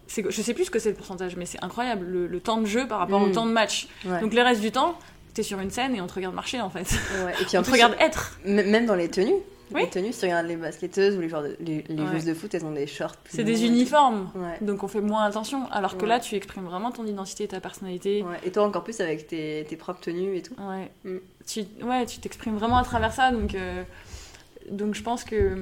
Je sais plus ce que c'est le pourcentage, mais c'est incroyable le, temps de jeu par rapport au hmm. temps de match. Donc, le reste du temps, sur une scène et on te regarde marcher en fait. Et puis on te regarde être. Même dans les tenues. Les tenues, si tu regardes les basketteuses ou les, joueurs les, joueuses de foot, elles ont des shorts. C'est des uniformes, donc on fait moins attention. Alors que là, tu exprimes vraiment ton identité, ta personnalité. Et toi, encore plus avec tes, tes propres tenues et tout. Ouais. Mm. Tu, ouais, tu t'exprimes vraiment à travers ça. Donc, euh, donc je pense que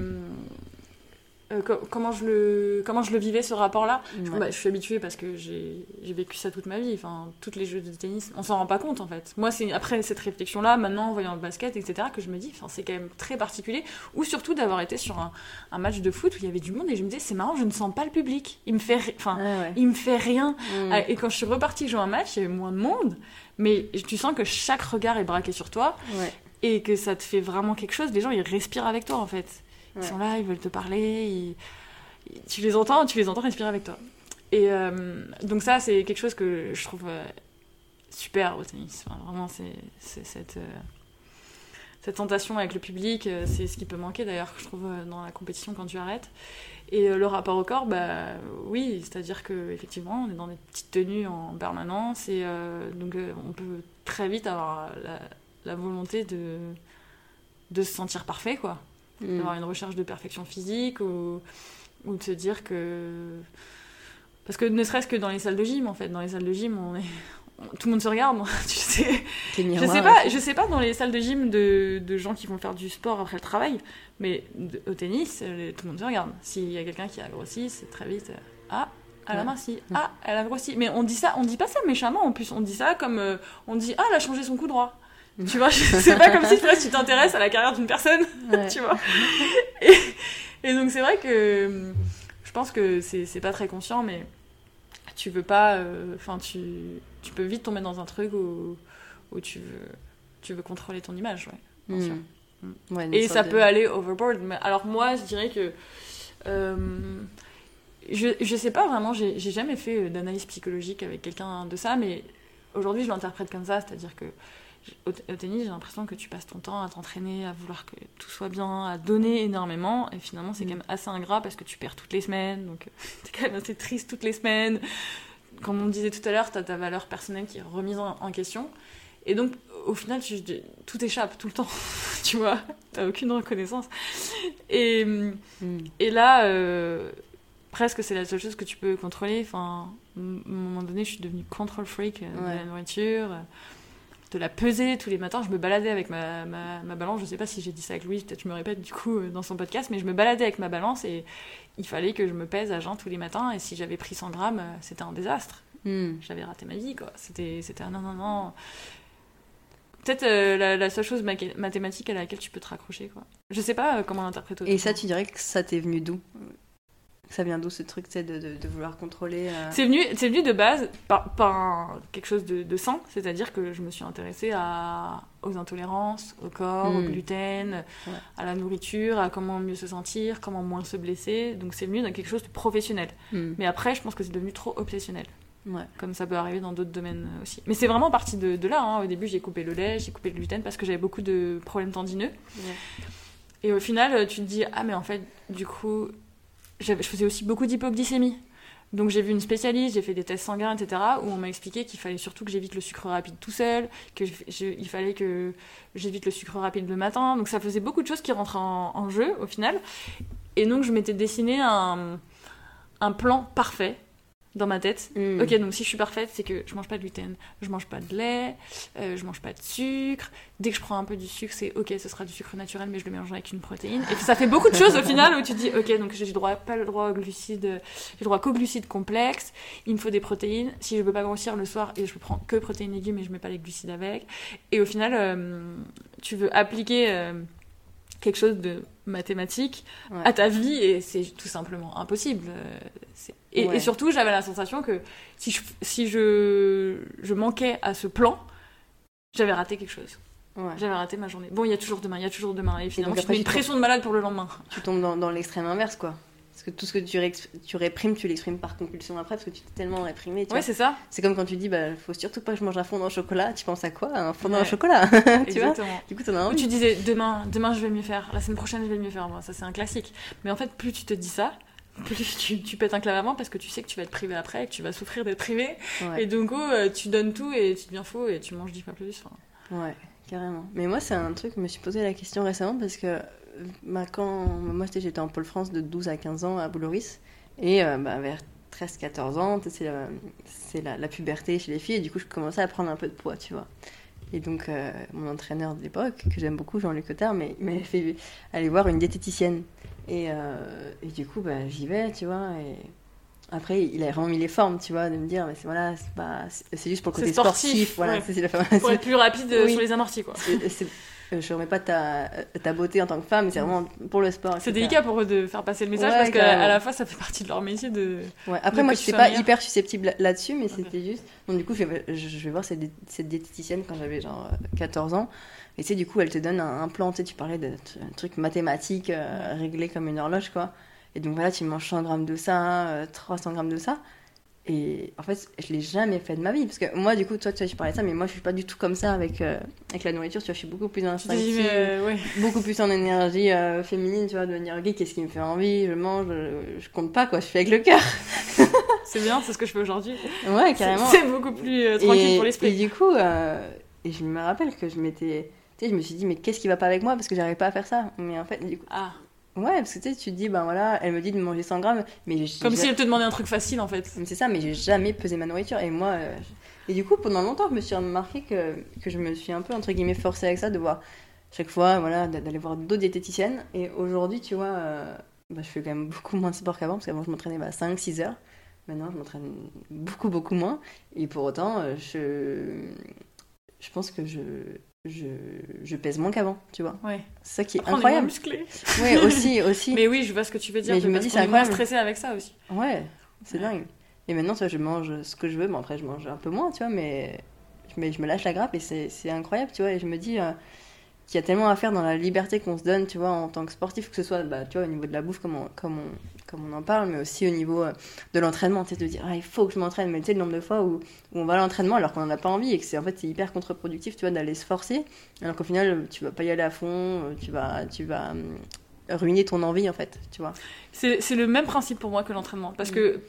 euh, comment, je le, comment je le vivais ce rapport-là? Bah, Je suis habituée parce que j'ai vécu ça toute ma vie. Enfin, toutes les jeux de tennis, on s'en rend pas compte en fait. Moi, c'est après cette réflexion-là, maintenant en voyant le basket, etc., que je me dis, c'est quand même très particulier. Ou surtout d'avoir été sur un, un, match de foot où il y avait du monde et je me disais, c'est marrant, je ne sens pas le public. Il me fait, enfin, il me fait rien. Mm. Euh, et quand je suis repartie jouer un match, il y avait moins de monde, mais tu sens que chaque regard est braqué sur toi. Et que ça te fait vraiment quelque chose, les gens ils respirent avec toi en fait. Ils sont là, ils veulent te parler, tu les entends, tu les entends respirer avec toi. Et euh, donc ça, c'est quelque chose que je trouve euh, super au tennis. vraiment, c'est cette, euh, cette tentation avec le public, c'est ce qui peut manquer d'ailleurs, je trouve, dans la compétition quand tu arrêtes. Et le rapport au corps, bah oui, c'est-à-dire qu'effectivement, on est dans des petites tenues en permanence et donc on peut très vite avoir la, la volonté de, de se sentir parfait, quoi. Mm. d'avoir une recherche de perfection physique ou, ou de se dire que. Parce que ne serait-ce que dans les salles de gym, en fait, dans les salles de gym, on est, tout le monde se regarde, tu sais. je sais pas, je sais pas dans les salles de gym de, de, gens qui vont faire du sport après le travail, mais au tennis, tout le monde se regarde. S'il y a quelqu'un qui a grossi, c'est très vite. Euh, ah, elle a minci. Ah, elle a grossi. Mais on dit ça, on dit pas ça méchamment en plus. On dit ça comme euh, on dit ah, elle a changé son coup droit. Tu vois, c'est pas comme si tu t'intéresses à la carrière d'une personne, tu vois. Et, donc c'est vrai que je pense que c'est pas très conscient, mais tu veux pas. Euh, enfin, tu, tu peux vite tomber dans un truc où, où tu, veux, tu veux contrôler ton image, ouais, bien sûr. Hmm. et ça peut aller overboard. Mais alors moi, je dirais que. Euh, je, je sais pas vraiment, j'ai jamais fait d'analyse psychologique avec quelqu'un de ça, mais aujourd'hui je l'interprète comme ça, c'est-à-dire que au, tennis, j'ai l'impression que tu passes ton temps à t'entraîner, à vouloir que tout soit bien, à donner énormément. Et finalement, c'est mm. quand même assez ingrat parce que tu perds toutes les semaines. Donc, t'es quand même assez triste toutes les semaines. Comme on disait tout à l'heure, t'as ta valeur personnelle qui est remise en, question. Et donc, au final, tu, tout échappe tout le temps. tu vois, t'as aucune reconnaissance. Et, mm. et là, euh, presque, c'est la seule chose que tu peux contrôler. Enfin, à un moment donné, je suis devenue control freak euh, de la nourriture de la peser tous les matins. Je me baladais avec ma, ma, balance. Je sais pas si j'ai dit ça avec Louis, peut-être je me répète du coup euh, dans son podcast, mais je me baladais avec ma balance et il fallait que je me pèse à jeun tous les matins. Et si j'avais pris 100 grammes, euh, c'était un désastre. Hmm. J'avais raté ma vie, quoi. C'était, c'était un non, non, non. peut-être euh, la, seule chose mathématique à laquelle tu peux te raccrocher. Quoi. Je sais pas comment l'interpréter. Et ça, tu dirais que ça t'est venu d'où? Ça vient d'où ce truc de, de, de, vouloir contrôler euh C'est venu, c'est venu de base par, par quelque chose de, de sain, c'est-à-dire que je me suis intéressée à, aux intolérances, au corps, au hmm. gluten, à la nourriture, à comment mieux se sentir, comment moins se blesser. Donc c'est venu dans quelque chose de professionnel. Hmm. Mais après, je pense que c'est devenu trop obsessionnel. Ouais. Comme ça peut arriver dans d'autres domaines aussi. Mais c'est vraiment parti de, de là. Hein. Au début, j'ai coupé le lait, j'ai coupé le gluten parce que j'avais beaucoup de problèmes tendineux. Et au final, tu te dis, ah mais en fait, du coup, je faisais aussi beaucoup d'hypoglycémie. Donc j'ai vu une spécialiste, j'ai fait des tests sanguins, etc., où on m'a expliqué qu'il fallait surtout que j'évite le sucre rapide tout seul, qu'il fallait que j'évite le sucre rapide le matin. Donc ça faisait beaucoup de choses qui rentraient en, jeu au final. Et donc je m'étais dessiné un, plan parfait dans ma tête. Hmm. Ok, donc si je suis parfaite, c'est que je mange pas de gluten, je mange pas de lait, euh, je mange pas de sucre. Dès que je prends un peu du sucre, c'est ok, ce sera du sucre naturel, mais je le mélange avec une protéine. Et ça fait beaucoup de choses au final où tu dis ok, donc j'ai droit, pas le droit aux glucides, j'ai droit qu'aux glucides complexes. Il me faut des protéines. Si je veux pas grossir le soir, et je prends que protéines légumes et je mets pas les glucides avec. Et au final, euh, tu veux appliquer euh, quelque chose de mathématique à ta vie et c'est tout simplement impossible. Et, surtout, j'avais la sensation que si je, si je, je manquais à ce plan, j'avais raté quelque chose. J'avais raté ma journée. Bon, il y a toujours demain, il y a toujours demain. Et finalement, tu mets une pression de malade pour le lendemain. Tu tombes dans, dans l'extrême inverse, quoi. Parce que tout ce que tu, tu réprimes, tu l'exprimes par compulsion après, parce que tu t'es tellement réprimé. ouais, c'est ça. C'est comme quand tu dis, bah, faut surtout pas que je mange un fondant au chocolat. Tu penses à quoi Un fondant au chocolat Tu vois? Du coup, t'en as envie. Ou tu disais, demain, demain, je vais mieux faire. La semaine prochaine, je vais mieux faire. Moi, ça, c'est un classique. Mais en fait, plus tu te dis ça, plus tu, tu pètes un clavement parce que tu sais que tu vas être privé après, que tu vas souffrir d'être privé. Et donc, oh, euh, tu donnes tout et tu deviens faux et tu manges dix fois plus. Ouais, carrément. Mais moi, c'est un truc, je me suis posé la question récemment parce que bah, quand moi j'étais en Pôle France de 12 à 15 ans à Bouloris et euh, bah, vers 13-14 ans c'est la, la, puberté chez les filles et du coup je commençais à prendre un peu de poids tu vois. Et donc euh, mon entraîneur de l'époque que j'aime beaucoup Jean-Luc Cotard il m'avait fait aller voir une diététicienne. Et, euh, et du coup bah, j'y vais tu vois et après, il a vraiment mis les formes, tu vois, de me dire, mais c'est voilà, c'est juste pour le côté sportif, voilà, c'est la pour être plus rapide sur les amortis, quoi. Je remets pas ta, ta beauté en tant que femme, c'est vraiment pour le sport. C'est délicat pour eux de faire passer le message parce qu'à la fois ça fait partie de leur métier de. Ouais. Après, moi je suis pas hyper susceptible là-dessus, mais c'était juste. Donc, du coup, je vais, je vais voir cette, cette diététicienne quand j'avais genre 14 ans. Et tu sais, du coup, elle te donne un, plan, tu sais, tu parlais de truc mathématique euh, réglé comme une horloge, quoi. Et donc voilà, tu manges 100 grammes de ça, 300 euh, grammes de ça. Et en fait, je l'ai jamais fait de ma vie. Parce que moi, du coup, toi, tu, vois, tu parlais de ça, mais moi, je suis pas du tout comme ça avec, euh, avec la nourriture. Tu vois, je suis beaucoup plus instinctive, euh, beaucoup plus en énergie euh, féminine, tu vois, de dire, ok, qu'est-ce qui me fait envie, je mange, je, compte pas, quoi, je fais avec le cœur. c'est bien, c'est ce que je fais aujourd'hui. Ouais, carrément. C'est beaucoup plus tranquille pour l'esprit. Et du coup, et je me rappelle que je m'étais. Tu sais, je me suis dit, mais qu'est-ce qui va pas avec moi Parce que j'arrive pas à faire ça. Mais en fait, du coup. Ah. Ouais, parce que tu sais, tu te dis, ben voilà, elle me dit de manger 100 grammes, mais Comme si elle te demandait un truc facile en fait. C'est ça, mais j'ai jamais pesé ma nourriture. Et moi. Euh, et du coup, pendant longtemps, je me suis remarqué que, que je me suis un peu, entre guillemets, forcée avec ça, de voir chaque fois, voilà, d'aller voir d'autres diététiciennes. Et aujourd'hui, tu vois, euh, bah, je fais quand même beaucoup moins de sport qu'avant, parce qu'avant, je m'entraînais bah, 5-6 heures. Maintenant, je m'entraîne beaucoup, beaucoup moins. Et pour autant, euh, je, je pense que je, je, je pèse moins qu'avant, tu vois. Ouais. C'est ça qui est incroyable. musclé. Oui, aussi, aussi. Mais oui, je vois ce que tu veux dire. Mais je me dis, c'est incroyable. stressé avec ça aussi. Ouais, c'est dingue. Et maintenant, tu vois, je mange ce que je veux. mais après, je mange un peu moins, tu vois, mais, mais je me lâche la grappe et c'est incroyable, tu vois. Et je me dis, euh, qu'il y a tellement à faire dans la liberté qu'on se donne, tu vois, en tant que sportif, que ce soit, bah, tu vois, au niveau de la bouffe, comme on, comme on, en parle, mais aussi au niveau euh, de l'entraînement, tu sais, de dire, ah, il faut que je m'entraîne, mais tu sais, le nombre de fois où, où on va à l'entraînement alors qu'on n'en a pas envie et que c'est en fait c'est hyper contre-productif, tu vois, d'aller se forcer, alors qu'au final, tu vas pas y aller à fond, euh, tu vas, tu vas hum, ruiner ton envie, en fait, tu vois. C'est le même principe pour moi que l'entraînement, parce que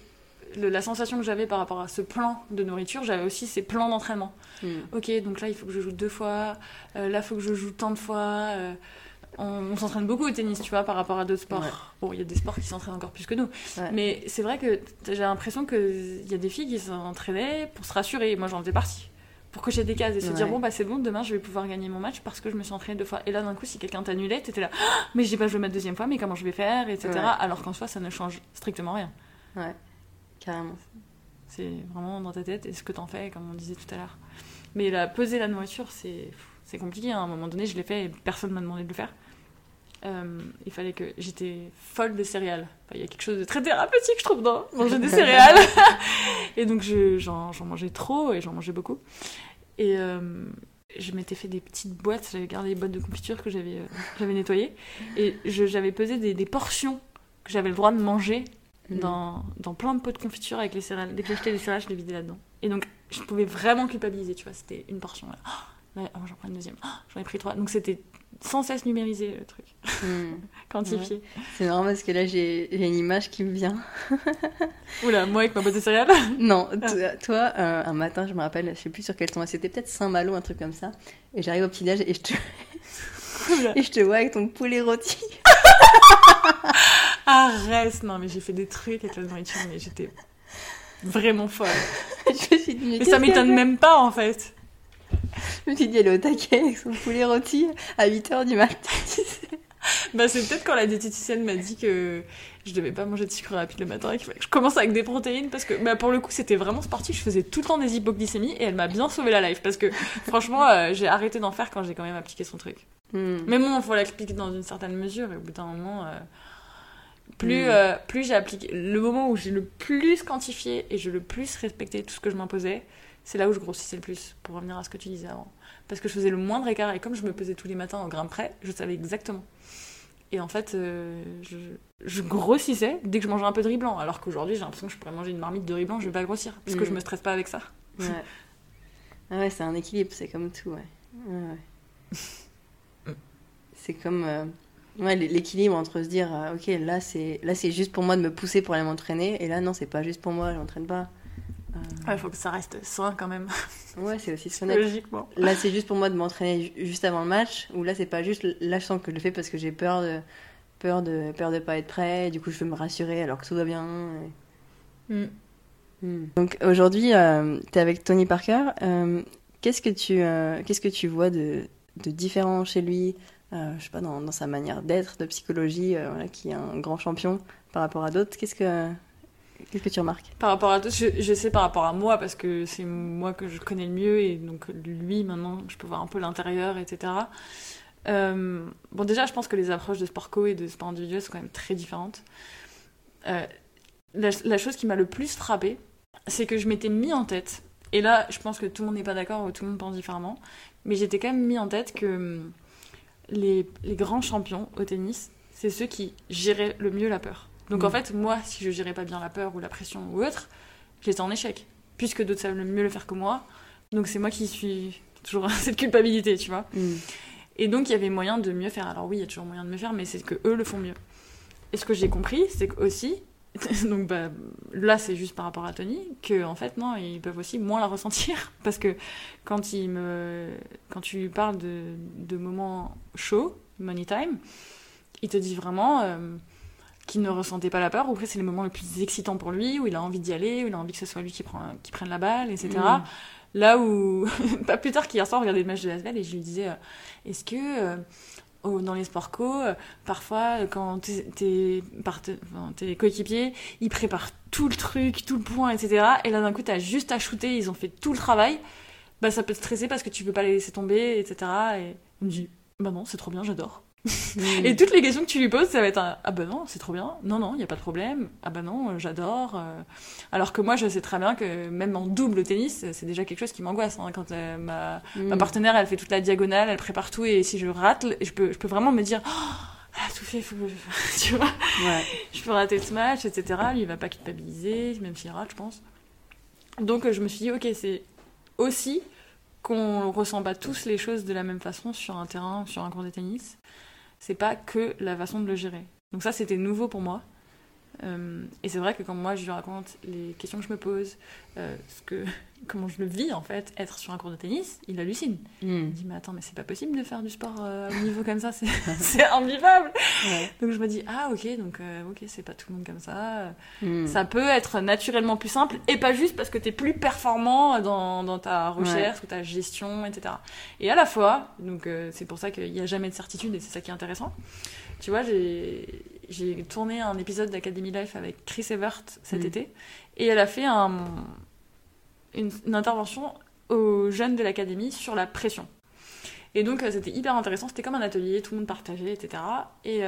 la sensation que j'avais par rapport à ce plan de nourriture, j'avais aussi ces plans d'entraînement. Hmm. Ok, donc là, il faut que je joue deux fois, euh, là, il faut que je joue tant de fois. Euh, on, s'entraîne beaucoup au tennis, tu vois, par rapport à d'autres sports. Bon, il y a des sports qui s'entraînent encore plus que nous. Mais c'est vrai que j'ai l'impression qu'il y a des filles qui s'entraînaient pour se rassurer. Moi, j'en faisais partie. Pour cocher des cases et se dire, bon, bah c'est bon, demain, je vais pouvoir gagner mon match parce que je me suis entraînée deux fois. Et là, d'un coup, si quelqu'un t'annulait, t'étais là, ah, mais dis pas, vais mettre deuxième fois, mais comment je vais faire, etc. Alors qu'en soi, ça ne change strictement rien. Ouais. Carrément. C'est vraiment dans ta tête et ce que t'en fais, comme on disait tout à l'heure. Mais la peser la nourriture, c'est c'est compliqué. hein. À un moment donné, je l'ai fait et personne m'a demandé de le faire. Euh, il fallait que j'étais folle de céréales. Enfin, il y a quelque chose de très thérapeutique, je trouve, dans manger des céréales. et donc, je- j'en j'en mangeais trop et j'en mangeais beaucoup. Et euh, je m'étais fait des petites boîtes. J'avais gardé les boîtes de confiture que j'avais euh, j'avais nettoyées. Et je- j'avais pesé des, des portions que j'avais le droit de manger Mm. dans, dans plein de pots de confiture avec les céréales. Dès que j'achetais des céréales, je les vidais là-dedans. Et donc, je pouvais vraiment culpabiliser, tu vois. C'était une portion. Là, Oh, là, oh, j'en prends une deuxième. Oh, j'en ai pris trois. Donc, c'était sans cesse numérisé, le truc. Mm. Quantifié. C'est marrant parce que là, j'ai une image qui me vient. Oula, moi avec ma boîte de céréales. Non, toi, toi, euh, un matin, je me rappelle, je sais plus sur quel ton, c'était peut-être Saint-Malo, un truc comme ça. Et j'arrive au petit-déj et je te... et je te vois avec ton poulet rôti. Arrête Non, mais j'ai fait des trucs avec la nourriture, mais j'étais vraiment folle. je me suis dit, mais Mais ça m'étonne même pas, en fait. Je me suis dit, elle est au taquet avec son poulet rôti à 8h du matin. tu sais. Bah, c'est peut-être quand la diététicienne m'a dit que je devais pas manger de sucre rapide le matin et que je commence avec des protéines parce que bah, pour le coup c'était vraiment sportif, je faisais tout le temps des hypoglycémies et elle m'a bien sauvé la life parce que franchement euh, j'ai arrêté d'en faire quand j'ai quand même appliqué son truc. Hmm. Mais bon, il faut l'appliquer dans une certaine mesure et au bout d'un moment, euh, plus, Mm. euh, plus j'ai appliqué, le moment où j'ai le plus quantifié et j'ai le plus respecté tout ce que je m'imposais, c'est là où je grossissais le plus, pour revenir à ce que tu disais avant. Parce que je faisais le moindre écart et comme je me pesais tous les matins au grain près, je savais exactement. Et en fait, euh, je, je grossissais dès que je mangeais un peu de riz blanc, alors qu'aujourd'hui j'ai l'impression que je pourrais manger une marmite de riz blanc, je vais pas grossir, parce que Mm. je me stresse pas avec ça. Ouais. Ah ouais, c'est un équilibre, c'est comme tout, ouais. Ouais, ouais. c'est comme euh, ouais, l'équilibre entre se dire, euh, ok, là c'est là c'est juste pour moi de me pousser pour aller m'entraîner, et là non, c'est pas juste pour moi, je m'entraîne pas. Euh, Il faut que ça reste sain quand même, ouais, c'est aussi connaître. logiquement. Là, c'est juste pour moi de m'entraîner ju- juste avant le match, ou là, c'est pas juste. Là, je sens que je le fais parce que j'ai peur de peur de peur de pas être prêt. Du coup, je veux me rassurer alors que tout va bien. et- Mm. Hmm. Donc aujourd'hui, tu es avec Tony Parker. Euh, qu'est-ce que tu euh, qu'est-ce que tu vois de, de différent chez lui euh, Je sais pas dans, sa manière d'être, de psychologie, euh, qui est un grand champion par rapport à d'autres. Qu'est-ce que qu'est-ce que tu remarques? Par rapport à tous, je, sais par rapport à moi, parce que c'est moi que je connais le mieux, et donc lui, maintenant, je peux voir un peu l'intérieur, etc. Euh, bon, déjà, je pense que les approches de sport co et de sport individuel sont quand même très différentes. La, la chose qui m'a le plus frappée, c'est que je m'étais mis en tête, et là, je pense que tout le monde n'est pas d'accord, ou tout le monde pense différemment, mais j'étais quand même mis en tête que les, les grands champions au tennis, c'est ceux qui géraient le mieux la peur. Donc en Mm. fait, moi, si je gérais pas bien la peur ou la pression ou autre, j'étais en échec. Puisque d'autres savent mieux le faire que moi. Donc c'est moi qui suis toujours cette culpabilité, tu vois. Hmm. Et donc il y avait moyen de mieux faire. Alors oui, il y a toujours moyen de mieux faire, mais c'est que eux le font mieux. Et ce que j'ai compris, c'est que aussi, donc bah, là c'est juste par rapport à Tony, que en fait non, ils peuvent aussi moins la ressentir parce que quand il me, quand tu lui parles de, de moments chauds, money time, il te dit vraiment. euh, qu'il ne ressentait pas la peur, ou après c'est les moments les plus excitants pour lui, où il a envie d'y aller, où il a envie que ce soit lui qui, prend, qui prenne la balle, etc. Mm. Là où, pas plus tard qu'hier soir, on regardait le match de Lasvel et je lui disais, euh, est-ce que euh, dans les sports co, euh, parfois euh, quand tes, coéquipiers, ils préparent tout le truc, tout le point, etc. Et là d'un coup, t'as juste à shooter, ils ont fait tout le travail, bah ça peut te stresser parce que tu peux pas les laisser tomber, etc. Et il me dit, bah non, c'est trop bien, j'adore. Hmm. Et toutes les questions que tu lui poses, ça va être un Ah bah non, c'est trop bien. Non, non, il n'y a pas de problème. Ah bah non, euh, j'adore. euh. Alors que moi, je sais très bien que même en double tennis, c'est déjà quelque chose qui m'angoisse. hein. Quand euh, ma, ma partenaire, elle fait toute la diagonale, elle prépare tout, et si je rate, je peux, je peux vraiment me dire Oh, elle a tout fait, faut que- tu vois, Ouais. je peux rater ce match, etc. Lui, il va pas culpabiliser, même s'il rate, je pense. Donc euh, je me suis dit Ok, c'est aussi qu'on ressent pas tous les choses de la même façon sur un terrain, sur un cours de tennis. C'est pas que la façon de le gérer. Donc ça, c'était nouveau pour moi. Euh, et c'est vrai que quand moi je lui raconte les questions que je me pose, euh, ce que, comment je le vis en fait, être sur un cours de tennis, il hallucine. Hmm. Il me dit mais attends mais c'est pas possible de faire du sport euh, à haut niveau comme ça, c'est invivable. Ouais. Donc je me dis ah ok donc euh, ok c'est pas tout le monde comme ça. Hmm. Ça peut être naturellement plus simple et pas juste parce que t'es plus performant dans, dans ta recherche ou ta gestion etc. Et à la fois donc c'est pour ça qu'il n'y a jamais de certitude et c'est ça qui est intéressant. Tu vois j'ai j'ai tourné un épisode d'Academy Life avec Chris Evert cet Mhm. été et elle a fait un, une, une intervention aux jeunes de l'académie sur la pression. Et donc, c'était hyper intéressant. C'était comme un atelier, tout le monde partageait, etc. Et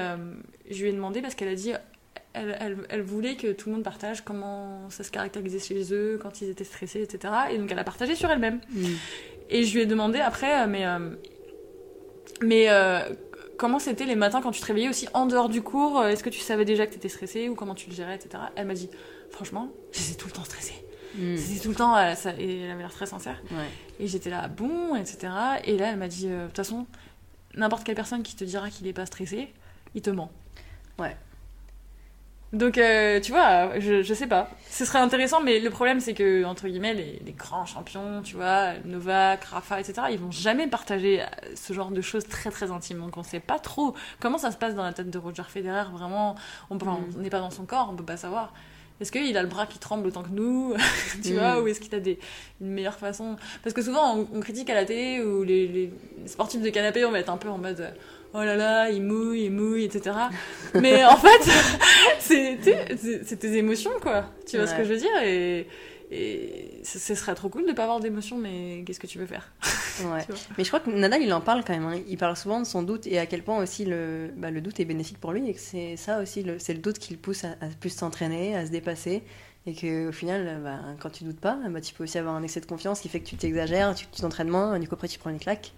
je lui ai demandé parce qu'elle a dit elle, elle, voulait que tout le monde partage comment ça se caractérisait chez eux, quand ils étaient stressés, etc. Et donc elle a partagé sur elle-même. Mm. Et je lui ai demandé après, euh, mais, euh, mais euh, comment c'était les matins quand tu te réveillais aussi en dehors du cours Est-ce que tu savais déjà que tu étais stressée ou comment tu le gérais, etc. Elle m'a dit, franchement, j'étais tout le temps stressée. Mm. C'était tout le temps, ça, et elle avait l'air très sincère. Et j'étais là, bon, etc. Et là, elle m'a dit, de toute façon, n'importe quelle personne qui te dira qu'il n'est pas stressé, il te ment. Ouais. Donc, euh, tu vois, je, je sais pas. Ce serait intéressant, mais le problème, c'est que, entre guillemets, les, les, grands champions, tu vois, Novak, Rafa, etc., ils vont jamais partager euh, ce genre de choses très très intimes. Donc, on sait pas trop comment ça se passe dans la tête de Roger Federer. Vraiment, on mm. n'est pas dans son corps, on peut pas savoir. Est-ce qu'il a le bras qui tremble autant que nous, tu vois, mm. ou est-ce qu'il a des, une meilleure façon? Parce que souvent, on, on, critique à la télé ou les, les sportifs de canapé, on va être un peu en mode oh là là, il mouille, il mouille, etc. Mais en fait, c'est tes émotions, quoi. Tu vois ce que je veux dire? Et, et ce serait trop cool de pas avoir d'émotions, mais qu'est-ce que tu veux faire? Ouais. Mais je crois que Nadal, il en parle quand même. Hein. Il parle souvent de son doute et à quel point aussi le, bah, le doute est bénéfique pour lui et que c'est ça aussi, c'est le doute qui le pousse à, plus s'entraîner, à se dépasser. Et qu'au final, bah, quand tu doutes pas, bah, tu peux aussi avoir un excès de confiance qui fait que tu t'exagères, tu t'entraînes moins, et du coup après tu prends une claque.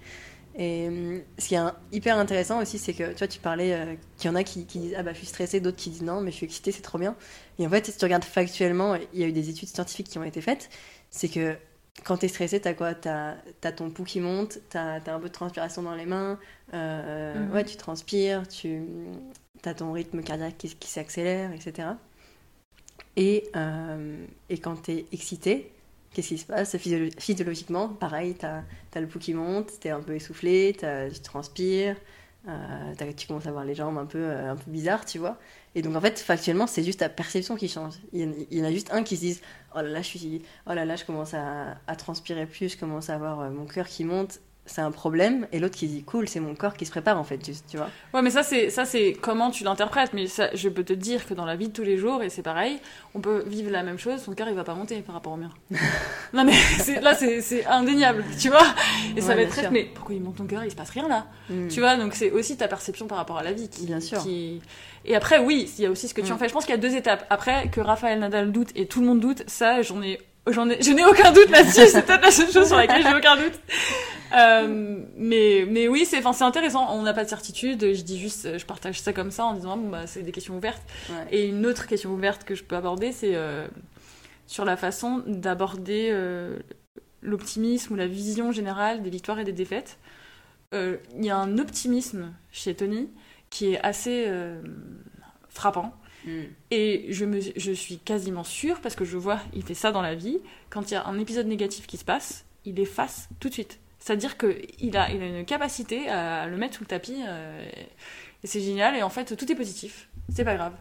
Et hum, ce qui est hyper intéressant aussi, c'est que tu vois, tu parlais euh, qu'il y en a qui, disent Ah bah je suis stressée, d'autres qui disent Non, mais je suis excitée, c'est trop bien. Et en fait, si tu regardes factuellement, il y a eu des études scientifiques qui ont été faites, c'est que quand tu es stressé, tu as quoi? Tu as, ton pouls qui monte, tu as, un peu de transpiration dans les mains, euh, mhm. ouais, tu transpires, tu as ton rythme cardiaque qui, qui s'accélère, etc. Et, euh, et quand tu es excité, Qu'est-ce qui se passe physiologiquement Pareil, tu as, le pouls qui monte, tu es un peu essoufflé, tu transpires, euh, tu commences à voir les jambes un peu, euh, un peu bizarres, tu vois. Et donc en fait, factuellement, c'est juste ta perception qui change. Il y, en a juste un qui se dit Oh là là, je, suis, oh là, là, je commence à, à transpirer plus, je commence à avoir euh, mon cœur qui monte c'est un problème et l'autre qui dit cool c'est mon corps qui se prépare en fait tu, tu vois. Ouais mais ça c'est ça c'est comment tu l'interprètes. Mais ça, je peux te dire que dans la vie de tous les jours et c'est pareil on peut vivre la même chose son cœur il va pas monter par rapport au mien. Non mais là c'est indéniable tu vois. Et ça va être très mais pourquoi il monte ton cœur il se passe rien là hmm. tu vois donc c'est aussi ta perception par rapport à la vie qui, bien sûr. et après oui il y a aussi ce que tu en hmm. fais. Je pense qu'il y a deux étapes. Après que Raphaël Nadal doute et tout le monde doute ça j'en ai J'en ai, je n'ai aucun doute là-dessus, c'est peut-être la seule chose sur laquelle j'ai aucun doute. Euh, mais, mais oui, c'est, enfin, c'est intéressant. On n'a pas de certitude. Je dis juste, je partage ça comme ça en disant, bon, bah, c'est des questions ouvertes. Et une autre question ouverte que je peux aborder, c'est euh, sur la façon d'aborder euh, l'optimisme ou la vision générale des victoires et des défaites. Il y a un optimisme chez Tony qui est assez frappant Mm. Et je, me, je suis quasiment sûre, parce que je vois, il fait ça dans la vie, quand il y a un épisode négatif qui se passe, il efface tout de suite. C'est-à-dire qu'il a, il a une capacité à le mettre sous le tapis, euh, et c'est génial, et en fait, tout est positif. C'est pas grave.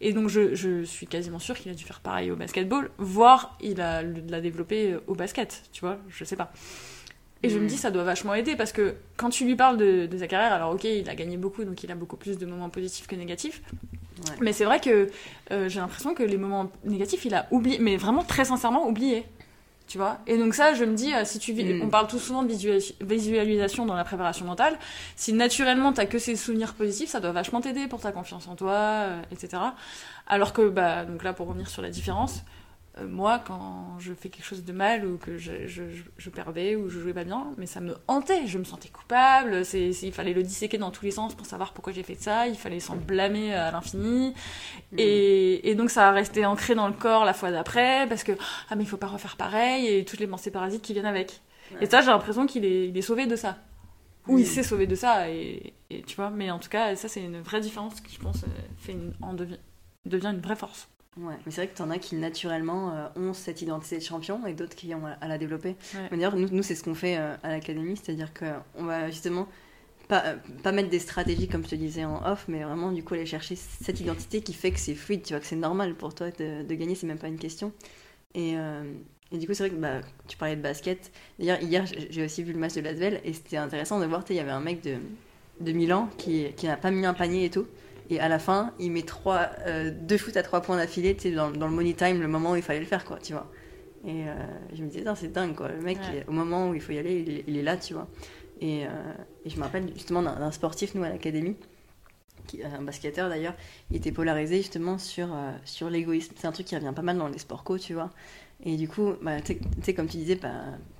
Et donc, je, je suis quasiment sûre qu'il a dû faire pareil au basketball, voire il l'a développé au basket, tu vois, je sais pas. Et je me mm. dis, ça doit vachement aider parce que quand tu lui parles de, de, sa carrière, alors ok, il a gagné beaucoup, donc il a beaucoup plus de moments positifs que négatifs. Mais c'est vrai que euh, j'ai l'impression que les moments négatifs, il a oublié, mais vraiment très sincèrement oublié. Tu vois? Et donc ça, je me dis, euh, si tu mm. on parle tout souvent de visualisation dans la préparation mentale, si naturellement t'as que ces souvenirs positifs, ça doit vachement t'aider pour ta confiance en toi, euh, etc. Alors que, bah, donc là, pour revenir sur la différence, moi, quand je fais quelque chose de mal ou que je, je, je, perdais ou je jouais pas bien, mais ça me hantait. Je me sentais coupable. C'est, il fallait le disséquer dans tous les sens pour savoir pourquoi j'ai fait ça. Il fallait s'en blâmer à l'infini. Mm. Et, et, donc ça a resté ancré dans le corps la fois d'après parce que ah mais il faut pas refaire pareil et toutes les pensées parasites qui viennent avec. Et ça, j'ai l'impression qu'il est, il est sauvé de ça. Ou il mm. s'est sauvé de ça. Et, et, tu vois, mais en tout cas, ça c'est une vraie différence qui je pense fait une, en devient, devient une vraie force. Ouais, mais c'est vrai que tu en as qui naturellement euh, ont cette identité de champion et d'autres qui ont à, la développer. D'ailleurs, nous, nous c'est ce qu'on fait euh, à l'académie, c'est-à-dire qu'on va justement pas, euh, pas mettre des stratégies comme je te disais en off, mais vraiment du coup aller chercher cette identité qui fait que c'est fluide, tu vois, que c'est normal pour toi de, de gagner, c'est même pas une question. Et, et du coup, c'est vrai que bah, tu parlais de basket. D'ailleurs, hier, j'ai aussi vu le match de Lasvel et c'était intéressant de voir, il y avait un mec de, de Milan qui, qui n'a pas mis un panier et tout. Et à la fin, il met trois, euh, deux shoots à trois points d'affilée, tu sais, dans, dans, le money time, le moment où il fallait le faire, quoi, tu vois. Et euh, je me disais, c'est dingue, quoi. Le mec, au moment où il faut y aller, il, est là, tu vois. Et, et je me rappelle justement d'un sportif, nous, à l'académie, un basketteur d'ailleurs, il était polarisé justement sur, sur l'égoïsme. C'est un truc qui revient pas mal dans les sports co, tu vois. Et du coup, bah, tu sais, comme tu disais, bah,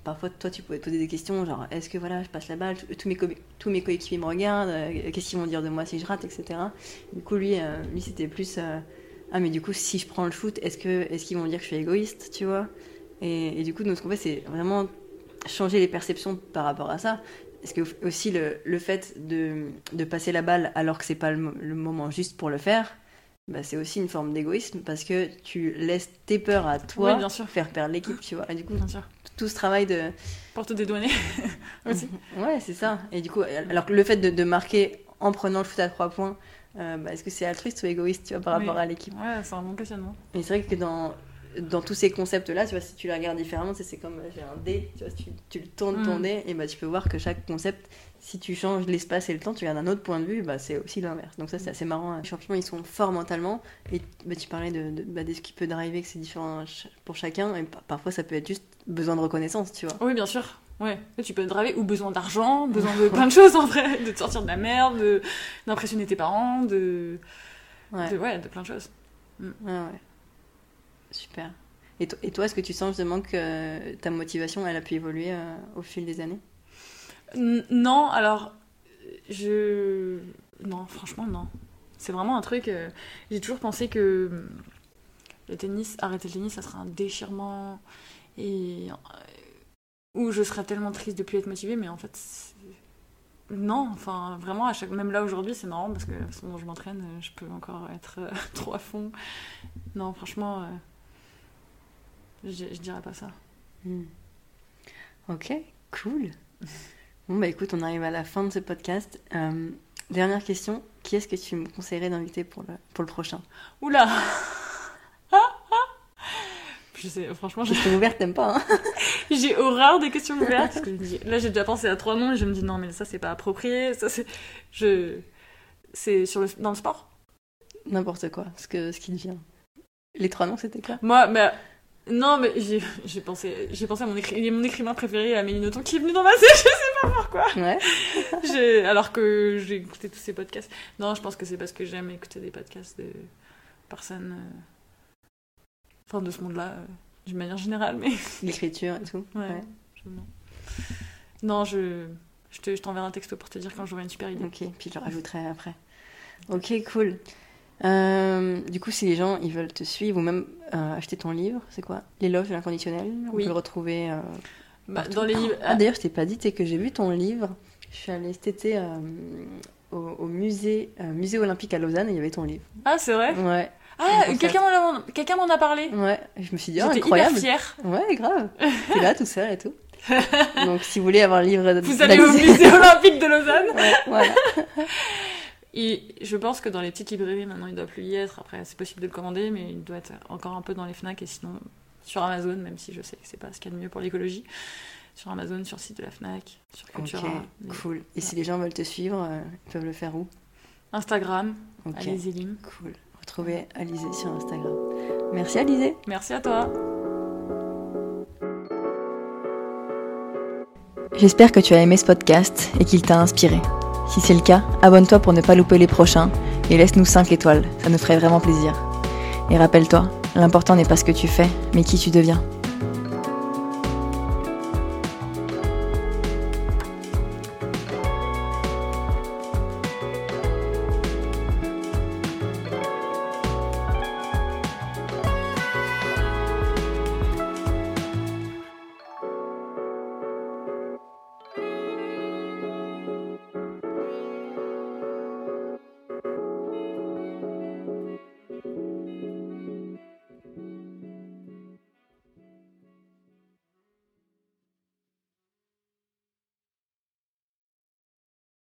parfois toi tu pouvais te poser des questions, genre est-ce que voilà, je passe la balle, tous mes, tous mes coéquipiers me regardent, euh, qu'est-ce qu'ils vont dire de moi si je rate, etc. Du coup, lui, euh, lui c'était plus euh, ah, mais du coup, si je prends le shoot, est-ce qu'ils est vont dire que je suis égoïste, tu vois et, du coup, nous, ce qu'on fait, c'est vraiment changer les perceptions par rapport à ça. Parce que aussi le, le fait de, de, passer la balle alors que c'est pas le moment juste pour le faire, bah, c'est aussi une forme d'égoïsme parce que tu laisses tes peurs à toi bien sûr. faire perdre l'équipe, tu vois. Et du coup, bien sûr. tout ce travail de. Pour te dédouaner aussi. ouais, c'est ça. Et du coup, alors que le fait de, de marquer en prenant le foot à trois points, euh, bah, est-ce que c'est altruiste ou égoïste, tu vois, par rapport à l'équipe Ouais, c'est un bon questionnement. Et c'est vrai que dans, dans tous ces concepts-là, tu vois, si tu les regardes différemment, c'est comme j'ai un dé, tu vois, si tu, tu le tournes ton mm. dé, et bah, tu peux voir que chaque concept si tu changes l'espace et le temps, tu regardes un autre point de vue, bah, c'est aussi l'inverse. Donc ça, c'est assez marrant. Les champions, ils sont forts mentalement. Et bah, tu parlais de, de, bah, ce qui peut driver, que c'est différent pour chacun. Et parfois, ça peut être juste besoin de reconnaissance, tu vois. Oui, bien sûr. Ouais, tu peux driver ou besoin d'argent, besoin de plein de choses en vrai, de te sortir de la merde, d'impressionner tes parents, de... Ouais. de... ouais, de plein de choses. Mm. Ouais, ouais. Super. Et, et toi, est-ce que tu sens justement que ta motivation, elle a pu évoluer euh, au fil des années? Non, alors, je. Non, franchement, non. C'est vraiment un truc. Euh, j'ai toujours pensé que le tennis, arrêter le tennis, ça serait un déchirement. Et. Euh, où je serais tellement triste de plus être motivée, mais en fait. Non, enfin, vraiment, à chaque... même là aujourd'hui, c'est marrant parce que la façon dont je m'entraîne, euh, je peux encore être trop à fond. Non, franchement, je, je, dirais pas ça. Hmm. Ok, cool. Bon, bah écoute, on arrive à la fin de ce podcast. Euh, dernière question, qui est-ce que tu me conseillerais d'inviter pour le, pour le prochain? Oula Je sais, franchement. Les questions ouvertes, t'aimes pas, hein? J'ai horreur des questions ouvertes. Parce que là, j'ai déjà pensé à trois noms et je me dis non, mais ça, c'est pas approprié. Ça, c'est. Je. C'est sur le... dans le sport? N'importe quoi, ce, que... ce qui devient. Les trois noms, c'était quoi? Moi, mais. Non, mais j'ai pensé, pensé à mon, écri... mon écrivain préféré, Amélie Nothomb, qui est venu dans ma série, Ouais. alors que j'ai écouté tous ces podcasts. Non, je pense que c'est parce que j'aime écouter des podcasts de personnes. Euh, enfin, de ce monde-là, euh, d'une manière générale, mais. L'écriture et tout. Ouais. Non, je, je t'enverrai un texto pour te dire quand j'aurai une super idée. Ok, puis je le rajouterai après. Ok, cool. Euh, du coup, si les gens ils veulent te suivre ou même euh, acheter ton livre, c'est quoi? L'éloge de l'inconditionnel? On peut le retrouver euh, bah, dans les livres. Ah, d'ailleurs, je t'ai pas dit, que j'ai vu ton livre. Je suis allée cet été au, musée, musée olympique à Lausanne et il y avait ton livre. Ah, c'est vrai? Ouais. Ah, quelqu'un m'en a parlé. Ouais, je me suis dit, oh, incroyable. J'étais fière. Ouais, grave. T'es là tout seul et tout. Donc, si vous voulez avoir le livre, vous allez au musée olympique de Lausanne. ouais, voilà. Et je pense que dans les petites librairies, maintenant, il doit plus y être. Après, c'est possible de le commander, mais il doit être encore un peu dans les FNAC et sinon sur Amazon, même si je sais que c'est pas ce qu'il y a de mieux pour l'écologie. Sur Amazon, sur le site de la FNAC, sur Cultura. cool. Et si les gens veulent te suivre, euh, ils peuvent le faire où? Instagram, okay. Alizé Lim. Cool. Retrouvez Alizé sur Instagram. Merci Alizé. Merci à toi. J'espère que tu as aimé ce podcast et qu'il t'a inspiré. Si c'est le cas, abonne-toi pour ne pas louper les prochains et laisse-nous 5 étoiles, ça nous ferait vraiment plaisir. Et rappelle-toi, l'important n'est pas ce que tu fais, mais qui tu deviens.